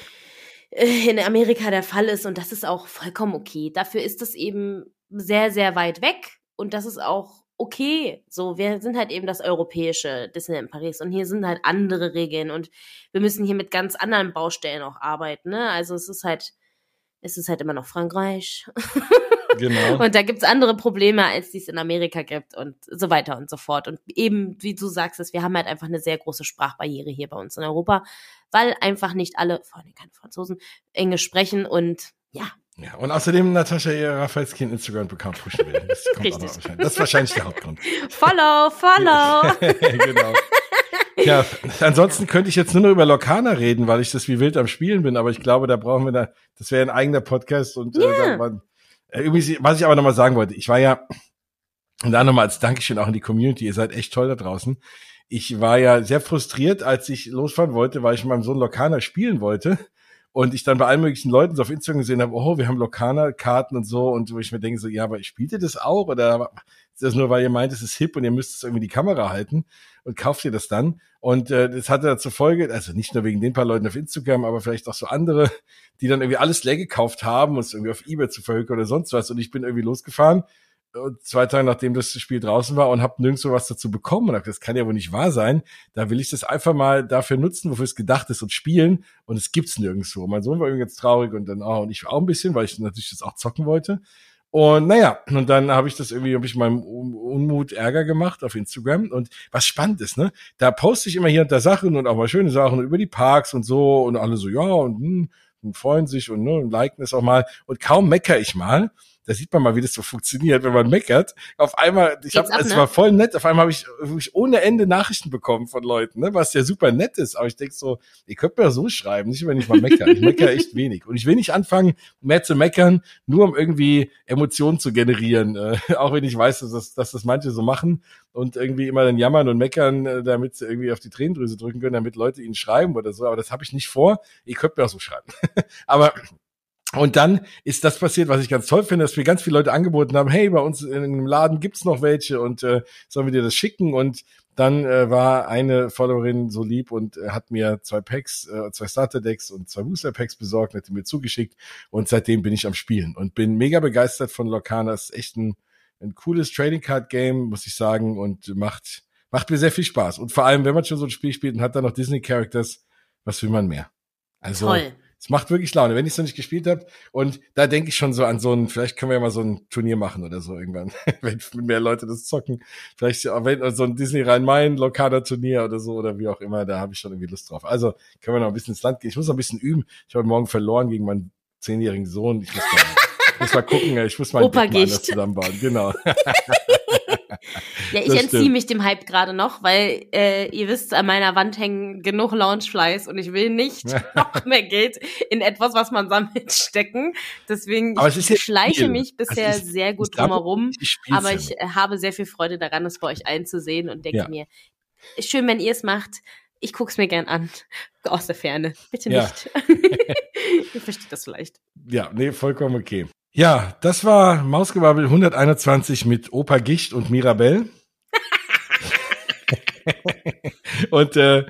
Äh, in Amerika der Fall ist und das ist auch vollkommen okay. Dafür ist es eben sehr, sehr weit weg und das ist auch okay. So, wir sind halt eben das europäische Disneyland Paris und hier sind halt andere Regeln und wir müssen hier mit ganz anderen Baustellen auch arbeiten. Ne? Also es ist halt, es ist halt immer noch Frankreich. Genau. und da gibt's andere Probleme, als die es in Amerika gibt und so weiter und so fort. Und eben, wie du sagst, wir haben halt einfach eine sehr große Sprachbarriere hier bei uns in Europa, weil einfach nicht alle, vor allem keine Franzosen, Englisch sprechen und ja. Ja, und außerdem Natascha ihr Raffaelski Instagram-Account pushen will. Das, Richtig. das ist wahrscheinlich der Hauptgrund. Follow, follow. genau. Ja, ansonsten könnte ich jetzt nur noch über Lokana reden, weil ich das wie wild am Spielen bin, aber ich glaube, da brauchen wir da, das wäre ein eigener Podcast und äh, da man, äh, übrigens, was ich aber nochmal sagen wollte, ich war ja, und da nochmal als Dankeschön auch in die Community, ihr seid echt toll da draußen. Ich war ja sehr frustriert, als ich losfahren wollte, weil ich mit meinem Sohn Lokana spielen wollte. und ich dann bei allen möglichen Leuten so auf Instagram gesehen habe, oh, wir haben Lokana-Karten und so und wo ich mir denke so, ja, aber spielt ihr das auch oder ist das nur, weil ihr meint, es ist hip und ihr müsst es irgendwie die Kamera halten und kauft ihr das dann? Und äh, das hatte zur Folge, also nicht nur wegen den paar Leuten auf Instagram, aber vielleicht auch so andere, die dann irgendwie alles leer gekauft haben und es irgendwie auf Ebay zu verhökern oder sonst was und ich bin irgendwie losgefahren zwei Tage nachdem das Spiel draußen war und habe nirgendwo was dazu bekommen und hab, das kann ja wohl nicht wahr sein. Da will ich das einfach mal dafür nutzen, wofür es gedacht ist und spielen und es gibt's nirgendwo. Mein Sohn war irgendwie jetzt traurig und dann oh, und ich auch ein bisschen, weil ich natürlich das auch zocken wollte. Und naja, und dann habe ich das irgendwie, habe ich meinem Unmut Ärger gemacht auf Instagram. Und was spannend ist, ne? Da poste ich immer hier und da Sachen und auch mal schöne Sachen über die Parks und so und alle so, ja, und, hm, und freuen sich und, ne, und liken es auch mal. Und kaum mecker ich mal, da sieht man mal, wie das so funktioniert, wenn man meckert. Auf einmal, ich habe, es ne? war voll nett, auf einmal habe ich wirklich ohne Ende Nachrichten bekommen von Leuten, ne, was ja super nett ist. Aber ich denk so, ihr könnt mir so schreiben, nicht wenn ich mal meckere. Ich meckere echt wenig. Und ich will nicht anfangen, mehr zu meckern, nur um irgendwie Emotionen zu generieren. Äh, auch wenn ich weiß, dass das, dass das manche so machen und irgendwie immer dann jammern und meckern, äh, damit sie irgendwie auf die Tränendrüse drücken können, damit Leute ihnen schreiben oder so. Aber das habe ich nicht vor. Ihr könnt mir auch so schreiben. Aber und dann ist das passiert, was ich ganz toll finde, dass mir ganz viele Leute angeboten haben, hey, bei uns in einem Laden gibt's noch welche und äh, sollen wir dir das schicken? Und dann äh, war eine Followerin so lieb und äh, hat mir zwei Packs, äh, zwei Starter-Decks und zwei Booster-Packs besorgt, hat die mir zugeschickt und seitdem bin ich am Spielen und bin mega begeistert von Locana. ist echt ein, ein cooles Trading Card Game, muss ich sagen, und macht, macht mir sehr viel Spaß. Und vor allem, wenn man schon so ein Spiel spielt und hat dann noch Disney Characters, was will man mehr? Also, Toll. Es macht wirklich Laune, wenn ich es noch nicht gespielt habe. Und da denke ich schon so an so ein, vielleicht können wir ja mal so ein Turnier machen oder so irgendwann, wenn mehr Leute das zocken. Vielleicht auch wenn, so ein Disney Rhein-Main lokaler Turnier oder so oder wie auch immer, da habe ich schon irgendwie Lust drauf. Also können wir noch ein bisschen ins Land gehen. Ich muss noch ein bisschen üben. Ich habe morgen verloren gegen meinen zehnjährigen Sohn. Ich muss mal, muss mal gucken, ich muss mal ein Deck zusammenbauen. Genau. Ja, ich entziehe mich dem Hype gerade noch, weil äh, ihr wisst, an meiner Wand hängen genug Launchflies und ich will nicht noch mehr Geld in etwas, was man sammelt, stecken. Deswegen aber ich schleiche Spiel. mich bisher ist, sehr gut drumherum. Aber ich äh, habe sehr viel Freude daran, es bei euch allen zu sehen und denke ja. mir, schön, wenn ihr es macht. Ich guck's mir gern an. Aus der Ferne. Bitte ja. nicht. ihr versteht das vielleicht. Ja, nee, vollkommen okay. Ja, das war Mausgebabbel 121 mit Opa Gicht und Mirabelle. und äh,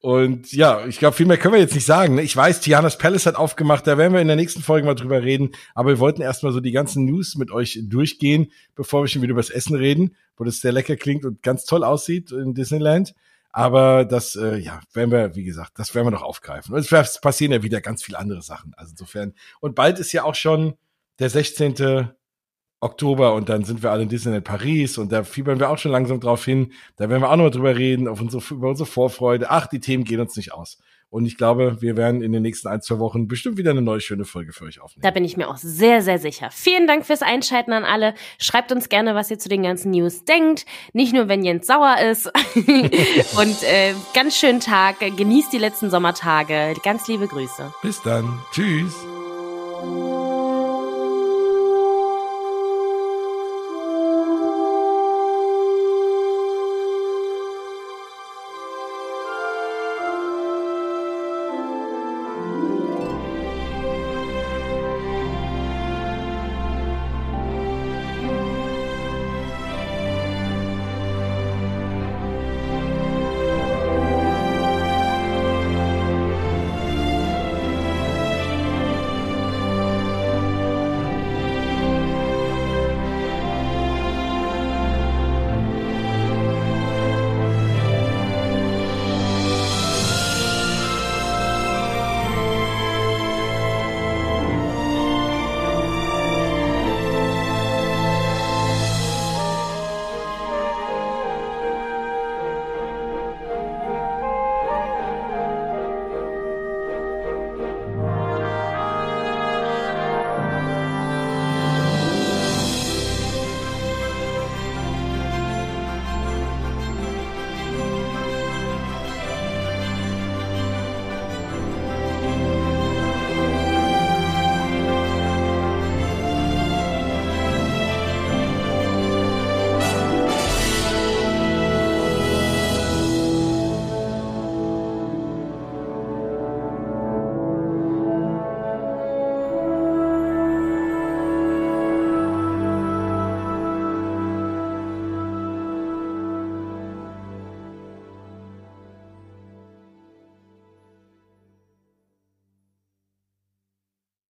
und ja, ich glaube, viel mehr können wir jetzt nicht sagen. Ne? Ich weiß, Tianas Palace hat aufgemacht, da werden wir in der nächsten Folge mal drüber reden. Aber wir wollten erstmal so die ganzen News mit euch durchgehen, bevor wir schon wieder über das Essen reden, wo das sehr lecker klingt und ganz toll aussieht in Disneyland. Aber das, äh, ja, werden wir, wie gesagt, das werden wir noch aufgreifen. Und es passieren ja wieder ganz viele andere Sachen. Also insofern. Und bald ist ja auch schon der 16. Oktober und dann sind wir alle in Disneyland Paris und da fiebern wir auch schon langsam drauf hin. Da werden wir auch noch drüber reden, auf unsere, über unsere Vorfreude. Ach, die Themen gehen uns nicht aus. Und ich glaube, wir werden in den nächsten ein, zwei Wochen bestimmt wieder eine neue schöne Folge für euch aufnehmen. Da bin ich mir auch sehr, sehr sicher. Vielen Dank fürs Einschalten an alle. Schreibt uns gerne, was ihr zu den ganzen News denkt. Nicht nur, wenn Jens sauer ist. und äh, ganz schönen Tag. Genießt die letzten Sommertage. Ganz liebe Grüße. Bis dann. Tschüss.